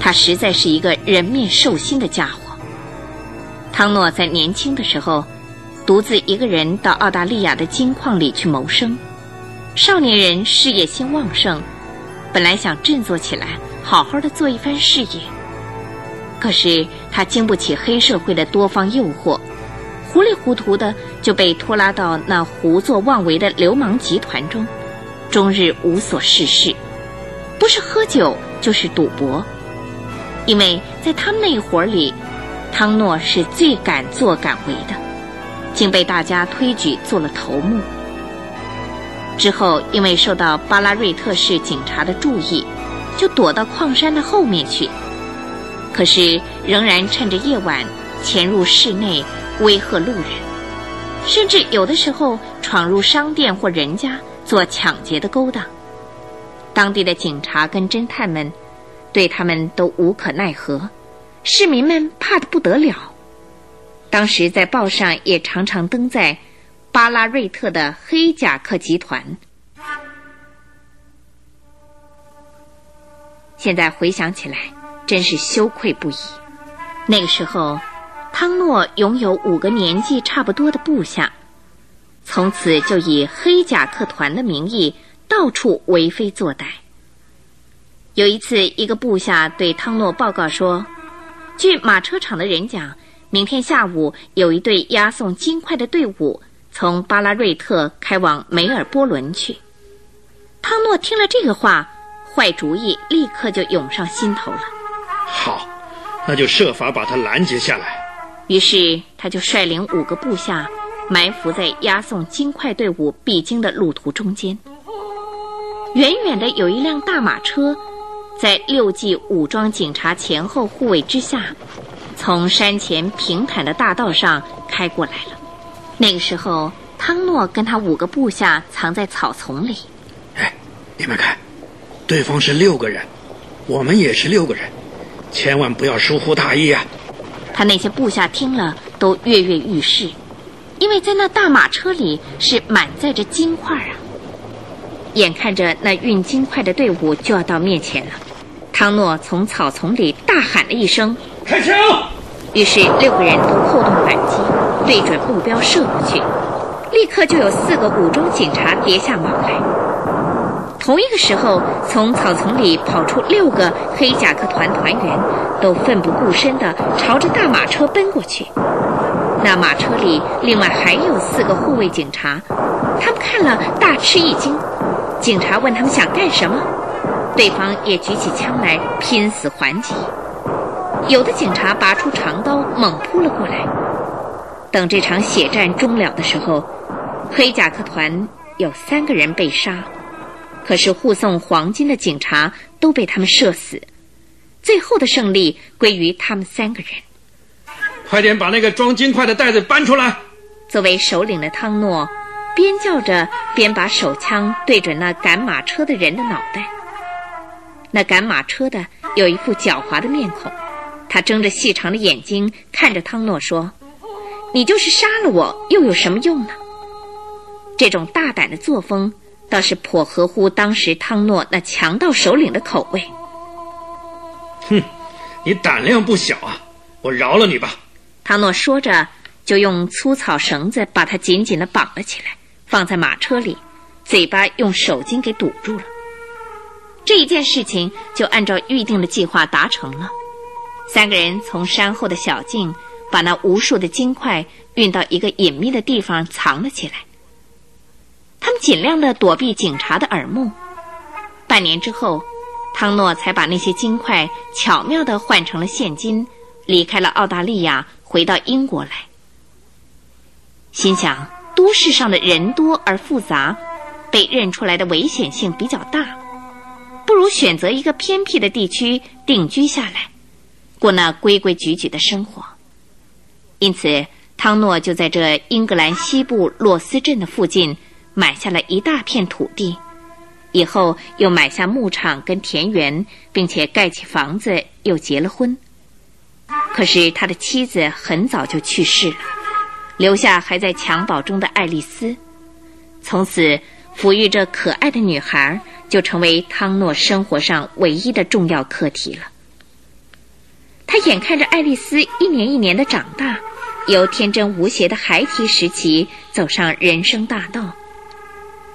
他实在是一个人面兽心的家伙。汤诺在年轻的时候，独自一个人到澳大利亚的金矿里去谋生。少年人事业心旺盛，本来想振作起来，好好的做一番事业。可是他经不起黑社会的多方诱惑，糊里糊涂的就被拖拉到那胡作妄为的流氓集团中。终日无所事事，不是喝酒就是赌博，因为在他们那伙里，汤诺是最敢作敢为的，竟被大家推举做了头目。之后，因为受到巴拉瑞特市警察的注意，就躲到矿山的后面去。可是，仍然趁着夜晚潜入室内威吓路人，甚至有的时候闯入商店或人家。做抢劫的勾当，当地的警察跟侦探们对他们都无可奈何，市民们怕得不得了。当时在报上也常常登载巴拉瑞特的黑甲克集团。现在回想起来，真是羞愧不已。那个时候，汤诺拥有五个年纪差不多的部下。从此就以黑甲克团的名义到处为非作歹。有一次，一个部下对汤诺报告说：“据马车厂的人讲，明天下午有一队押送金块的队伍从巴拉瑞特开往梅尔波伦去。”汤诺听了这个话，坏主意立刻就涌上心头了。好，那就设法把他拦截下来。于是，他就率领五个部下。埋伏在押送金块队伍必经的路途中间，远远的有一辆大马车，在六骑武装警察前后护卫之下，从山前平坦的大道上开过来了。那个时候，汤诺跟他五个部下藏在草丛里。哎，你们看，对方是六个人，我们也是六个人，千万不要疏忽大意啊！他那些部下听了都跃跃欲试，因为在那大马车里是满载着金块啊。眼看着那运金块的队伍就要到面前了，汤诺从草丛里大喊了一声：“开枪！”于是六个人都扣动扳机，对准目标射过去，立刻就有四个武装警察跌下马来。同一个时候，从草丛里跑出六个黑甲克团团员，都奋不顾身地朝着大马车奔过去。那马车里另外还有四个护卫警察，他们看了大吃一惊。警察问他们想干什么，对方也举起枪来拼死还击。有的警察拔出长刀猛扑了过来。等这场血战终了的时候，黑甲客团有三个人被杀，可是护送黄金的警察都被他们射死。最后的胜利归于他们三个人。快点把那个装金块的袋子搬出来！作为首领的汤诺。边叫着，边把手枪对准那赶马车的人的脑袋。那赶马车的有一副狡猾的面孔，他睁着细长的眼睛看着汤诺说：“你就是杀了我，又有什么用呢？”这种大胆的作风倒是颇合乎当时汤诺那强盗首领的口味。哼，你胆量不小啊！我饶了你吧。”汤诺说着，就用粗草绳子把他紧紧地绑了起来。放在马车里，嘴巴用手巾给堵住了。这一件事情就按照预定的计划达成了。三个人从山后的小径把那无数的金块运到一个隐秘的地方藏了起来。他们尽量的躲避警察的耳目。半年之后，汤诺才把那些金块巧妙的换成了现金，离开了澳大利亚，回到英国来，心想。都市上的人多而复杂，被认出来的危险性比较大，不如选择一个偏僻的地区定居下来，过那规规矩矩的生活。因此，汤诺就在这英格兰西部洛斯镇的附近买下了一大片土地，以后又买下牧场跟田园，并且盖起房子，又结了婚。可是他的妻子很早就去世了。留下还在襁褓中的爱丽丝，从此抚育这可爱的女孩就成为汤诺生活上唯一的重要课题了。他眼看着爱丽丝一年一年的长大，由天真无邪的孩提时期走上人生大道。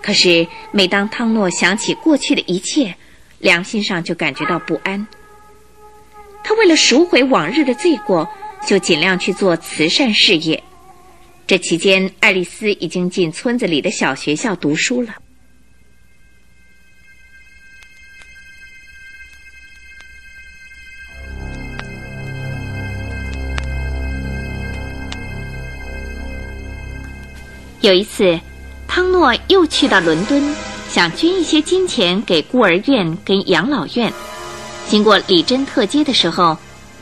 可是每当汤诺想起过去的一切，良心上就感觉到不安。他为了赎回往日的罪过，就尽量去做慈善事业。这期间，爱丽丝已经进村子里的小学校读书了。有一次，汤诺又去到伦敦，想捐一些金钱给孤儿院跟养老院。经过里珍特街的时候，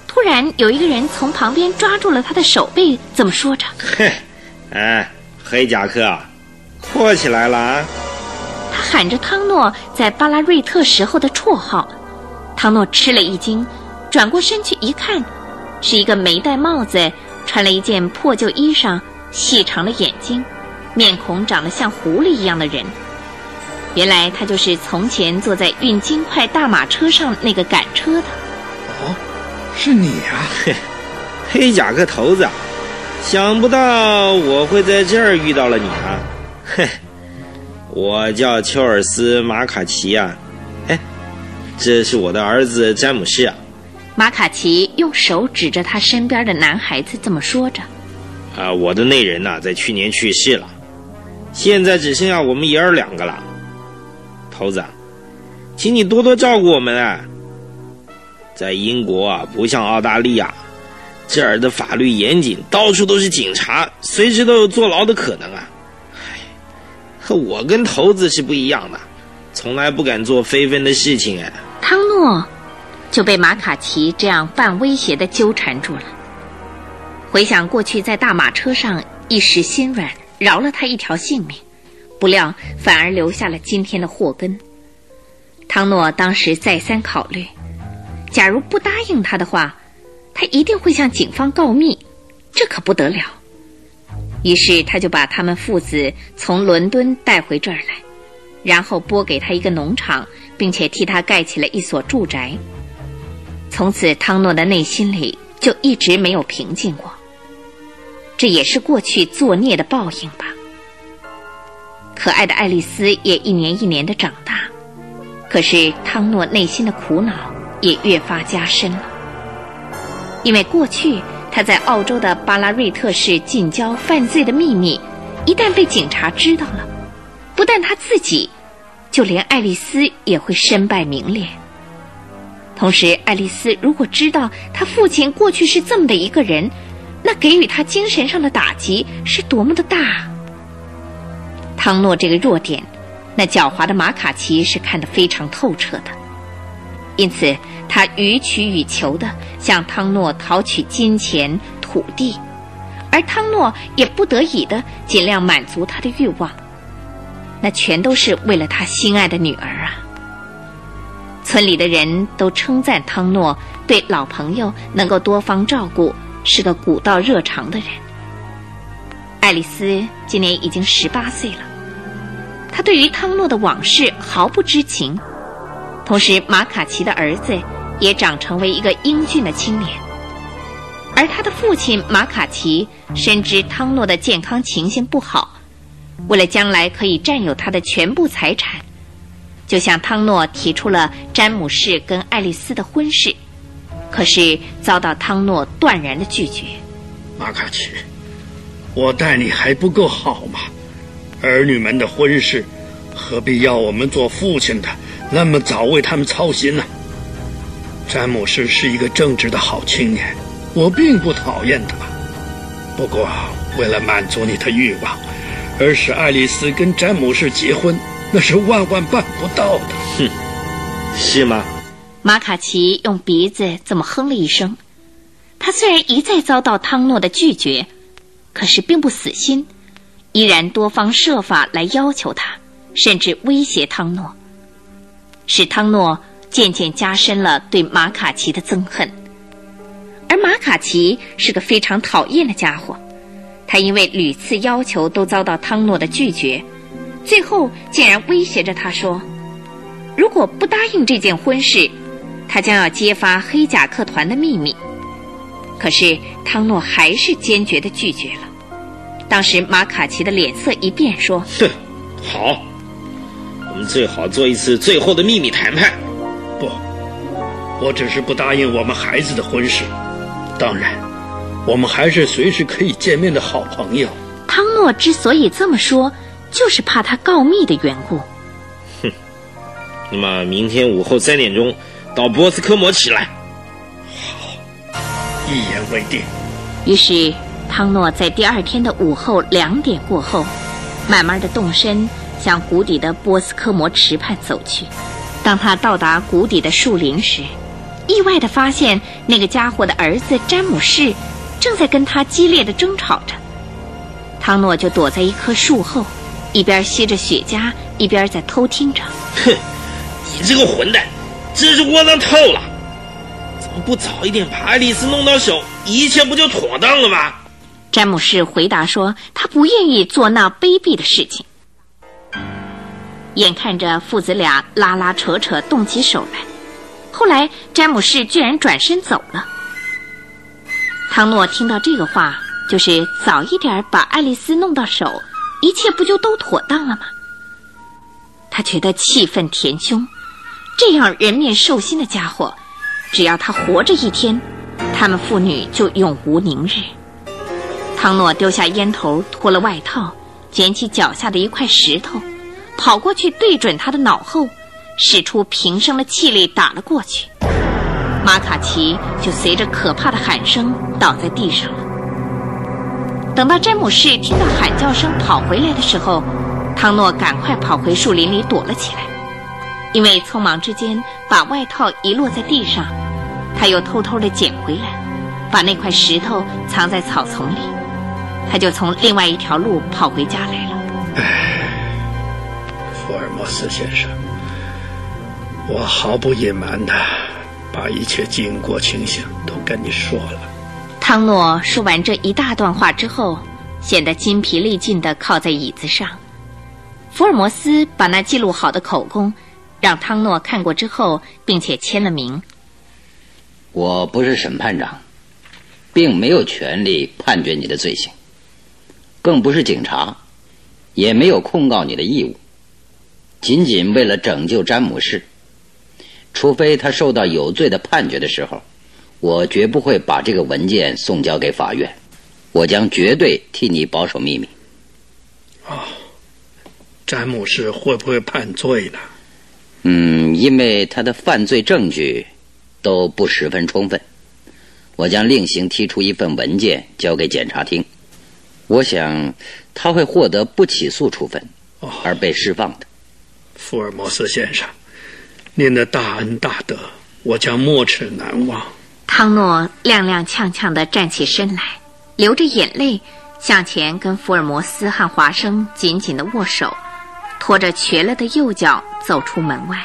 突然有一个人从旁边抓住了他的手背，这么说着：“嘿。”哎，黑夹克，阔起来了啊！他喊着汤诺在巴拉瑞特时候的绰号。汤诺吃了一惊，转过身去一看，是一个没戴帽子、穿了一件破旧衣裳、细长的眼睛、面孔长得像狐狸一样的人。原来他就是从前坐在运金块大马车上那个赶车的。哦，是你啊！嘿，黑夹克头子。想不到我会在这儿遇到了你啊！嘿，我叫丘尔斯·马卡奇啊，哎，这是我的儿子詹姆士啊。马卡奇用手指着他身边的男孩子，这么说着：“啊，我的那人呐，在去年去世了，现在只剩下我们爷儿两个了。头子，请你多多照顾我们啊！在英国啊，不像澳大利亚。”这儿的法律严谨，到处都是警察，随时都有坐牢的可能啊！唉，我跟头子是不一样的，从来不敢做非分的事情哎。汤诺就被马卡奇这样半威胁的纠缠住了。回想过去在大马车上一时心软，饶了他一条性命，不料反而留下了今天的祸根。汤诺当时再三考虑，假如不答应他的话，他一定会向警方告密，这可不得了。于是他就把他们父子从伦敦带回这儿来，然后拨给他一个农场，并且替他盖起了一所住宅。从此，汤诺的内心里就一直没有平静过。这也是过去作孽的报应吧。可爱的爱丽丝也一年一年的长大，可是汤诺内心的苦恼也越发加深了，因为过去。他在澳洲的巴拉瑞特市近郊犯罪的秘密，一旦被警察知道了，不但他自己，就连爱丽丝也会身败名裂。同时，爱丽丝如果知道他父亲过去是这么的一个人，那给予他精神上的打击是多么的大。汤诺这个弱点，那狡猾的马卡奇是看得非常透彻的，因此。他予取予求地向汤诺讨取金钱、土地，而汤诺也不得已地尽量满足他的欲望。那全都是为了他心爱的女儿啊！村里的人都称赞汤诺对老朋友能够多方照顾，是个古道热肠的人。爱丽丝今年已经十八岁了，他对于汤诺的往事毫不知情，同时马卡奇的儿子。也长成为一个英俊的青年，而他的父亲马卡奇深知汤诺的健康情形不好，为了将来可以占有他的全部财产，就向汤诺提出了詹姆士跟爱丽丝的婚事，可是遭到汤诺断然的拒绝。马卡奇，我待你还不够好吗？儿女们的婚事，何必要我们做父亲的那么早为他们操心呢？詹姆士是一个正直的好青年，我并不讨厌他。不过，为了满足你的欲望，而使爱丽丝跟詹姆士结婚，那是万万办不到的。哼，是吗？马卡奇用鼻子这么哼了一声。他虽然一再遭到汤诺的拒绝，可是并不死心，依然多方设法来要求他，甚至威胁汤诺，使汤诺。渐渐加深了对马卡奇的憎恨，而马卡奇是个非常讨厌的家伙。他因为屡次要求都遭到汤诺的拒绝，最后竟然威胁着他说：“如果不答应这件婚事，他将要揭发黑甲客团的秘密。”可是汤诺还是坚决的拒绝了。当时马卡奇的脸色一变，说：“哼，好，我们最好做一次最后的秘密谈判。”不，我只是不答应我们孩子的婚事。当然，我们还是随时可以见面的好朋友。汤诺之所以这么说，就是怕他告密的缘故。哼，那么明天午后三点钟到波斯科摩起来。好，一言为定。于是，汤诺在第二天的午后两点过后，慢慢的动身向谷底的波斯科摩池畔走去。当他到达谷底的树林时，意外的发现那个家伙的儿子詹姆士正在跟他激烈的争吵着。汤诺就躲在一棵树后，一边吸着雪茄，一边在偷听着。哼，你这个混蛋，真是窝囊透了！怎么不早一点把爱丽丝弄到手，一切不就妥当了吗？詹姆士回答说：“他不愿意做那卑鄙的事情。”眼看着父子俩拉拉扯扯动起手来，后来詹姆士居然转身走了。汤诺听到这个话，就是早一点把爱丽丝弄到手，一切不就都妥当了吗？他觉得气愤填胸，这样人面兽心的家伙，只要他活着一天，他们父女就永无宁日。汤诺丢下烟头，脱了外套，捡起脚下的一块石头。跑过去，对准他的脑后，使出平生的气力打了过去。马卡奇就随着可怕的喊声倒在地上了。等到詹姆士听到喊叫声跑回来的时候，汤诺赶快跑回树林里躲了起来。因为匆忙之间把外套遗落在地上，他又偷偷的捡回来，把那块石头藏在草丛里。他就从另外一条路跑回家来了。福尔摩斯先生，我毫不隐瞒的把一切经过情形都跟你说了。汤诺说完这一大段话之后，显得筋疲力尽的靠在椅子上。福尔摩斯把那记录好的口供让汤诺看过之后，并且签了名。我不是审判长，并没有权利判决你的罪行，更不是警察，也没有控告你的义务。仅仅为了拯救詹姆士，除非他受到有罪的判决的时候，我绝不会把这个文件送交给法院。我将绝对替你保守秘密。哦，詹姆士会不会判罪呢？嗯，因为他的犯罪证据都不十分充分，我将另行提出一份文件交给检察厅。我想他会获得不起诉处分，而被释放的。福尔摩斯先生，您的大恩大德，我将没齿难忘。汤诺踉踉跄跄地站起身来，流着眼泪向前跟福尔摩斯和华生紧紧地握手，拖着瘸了的右脚走出门外。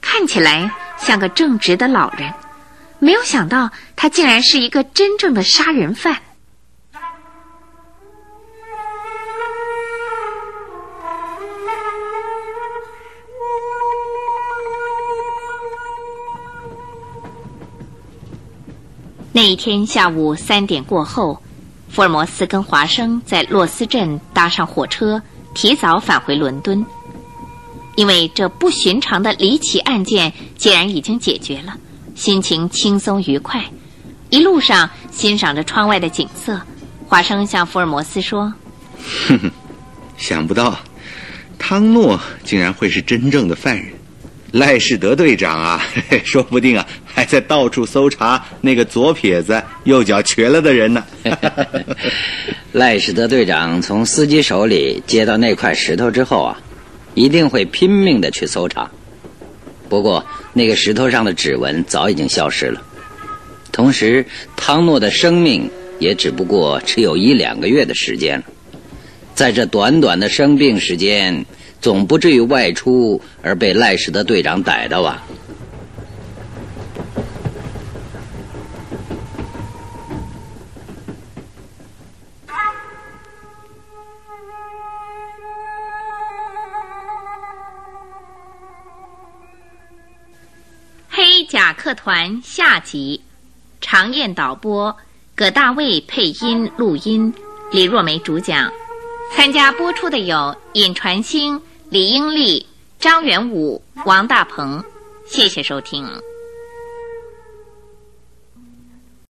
看起来像个正直的老人，没有想到他竟然是一个真正的杀人犯。那一天下午三点过后，福尔摩斯跟华生在洛斯镇搭上火车，提早返回伦敦。因为这不寻常的离奇案件既然已经解决了，心情轻松愉快。一路上欣赏着窗外的景色，华生向福尔摩斯说：“哼哼，想不到，汤诺竟然会是真正的犯人。”赖士德队长啊，说不定啊，还在到处搜查那个左撇子、右脚瘸了的人呢。赖士德队长从司机手里接到那块石头之后啊，一定会拼命的去搜查。不过，那个石头上的指纹早已经消失了。同时，汤诺的生命也只不过只有一两个月的时间了。在这短短的生病时间。总不至于外出而被赖士德队长逮到啊！黑甲客团下集，常燕导播，葛大卫配音录音，李若梅主讲。参加播出的有尹传星、李英丽、张元武、王大鹏，谢谢收听。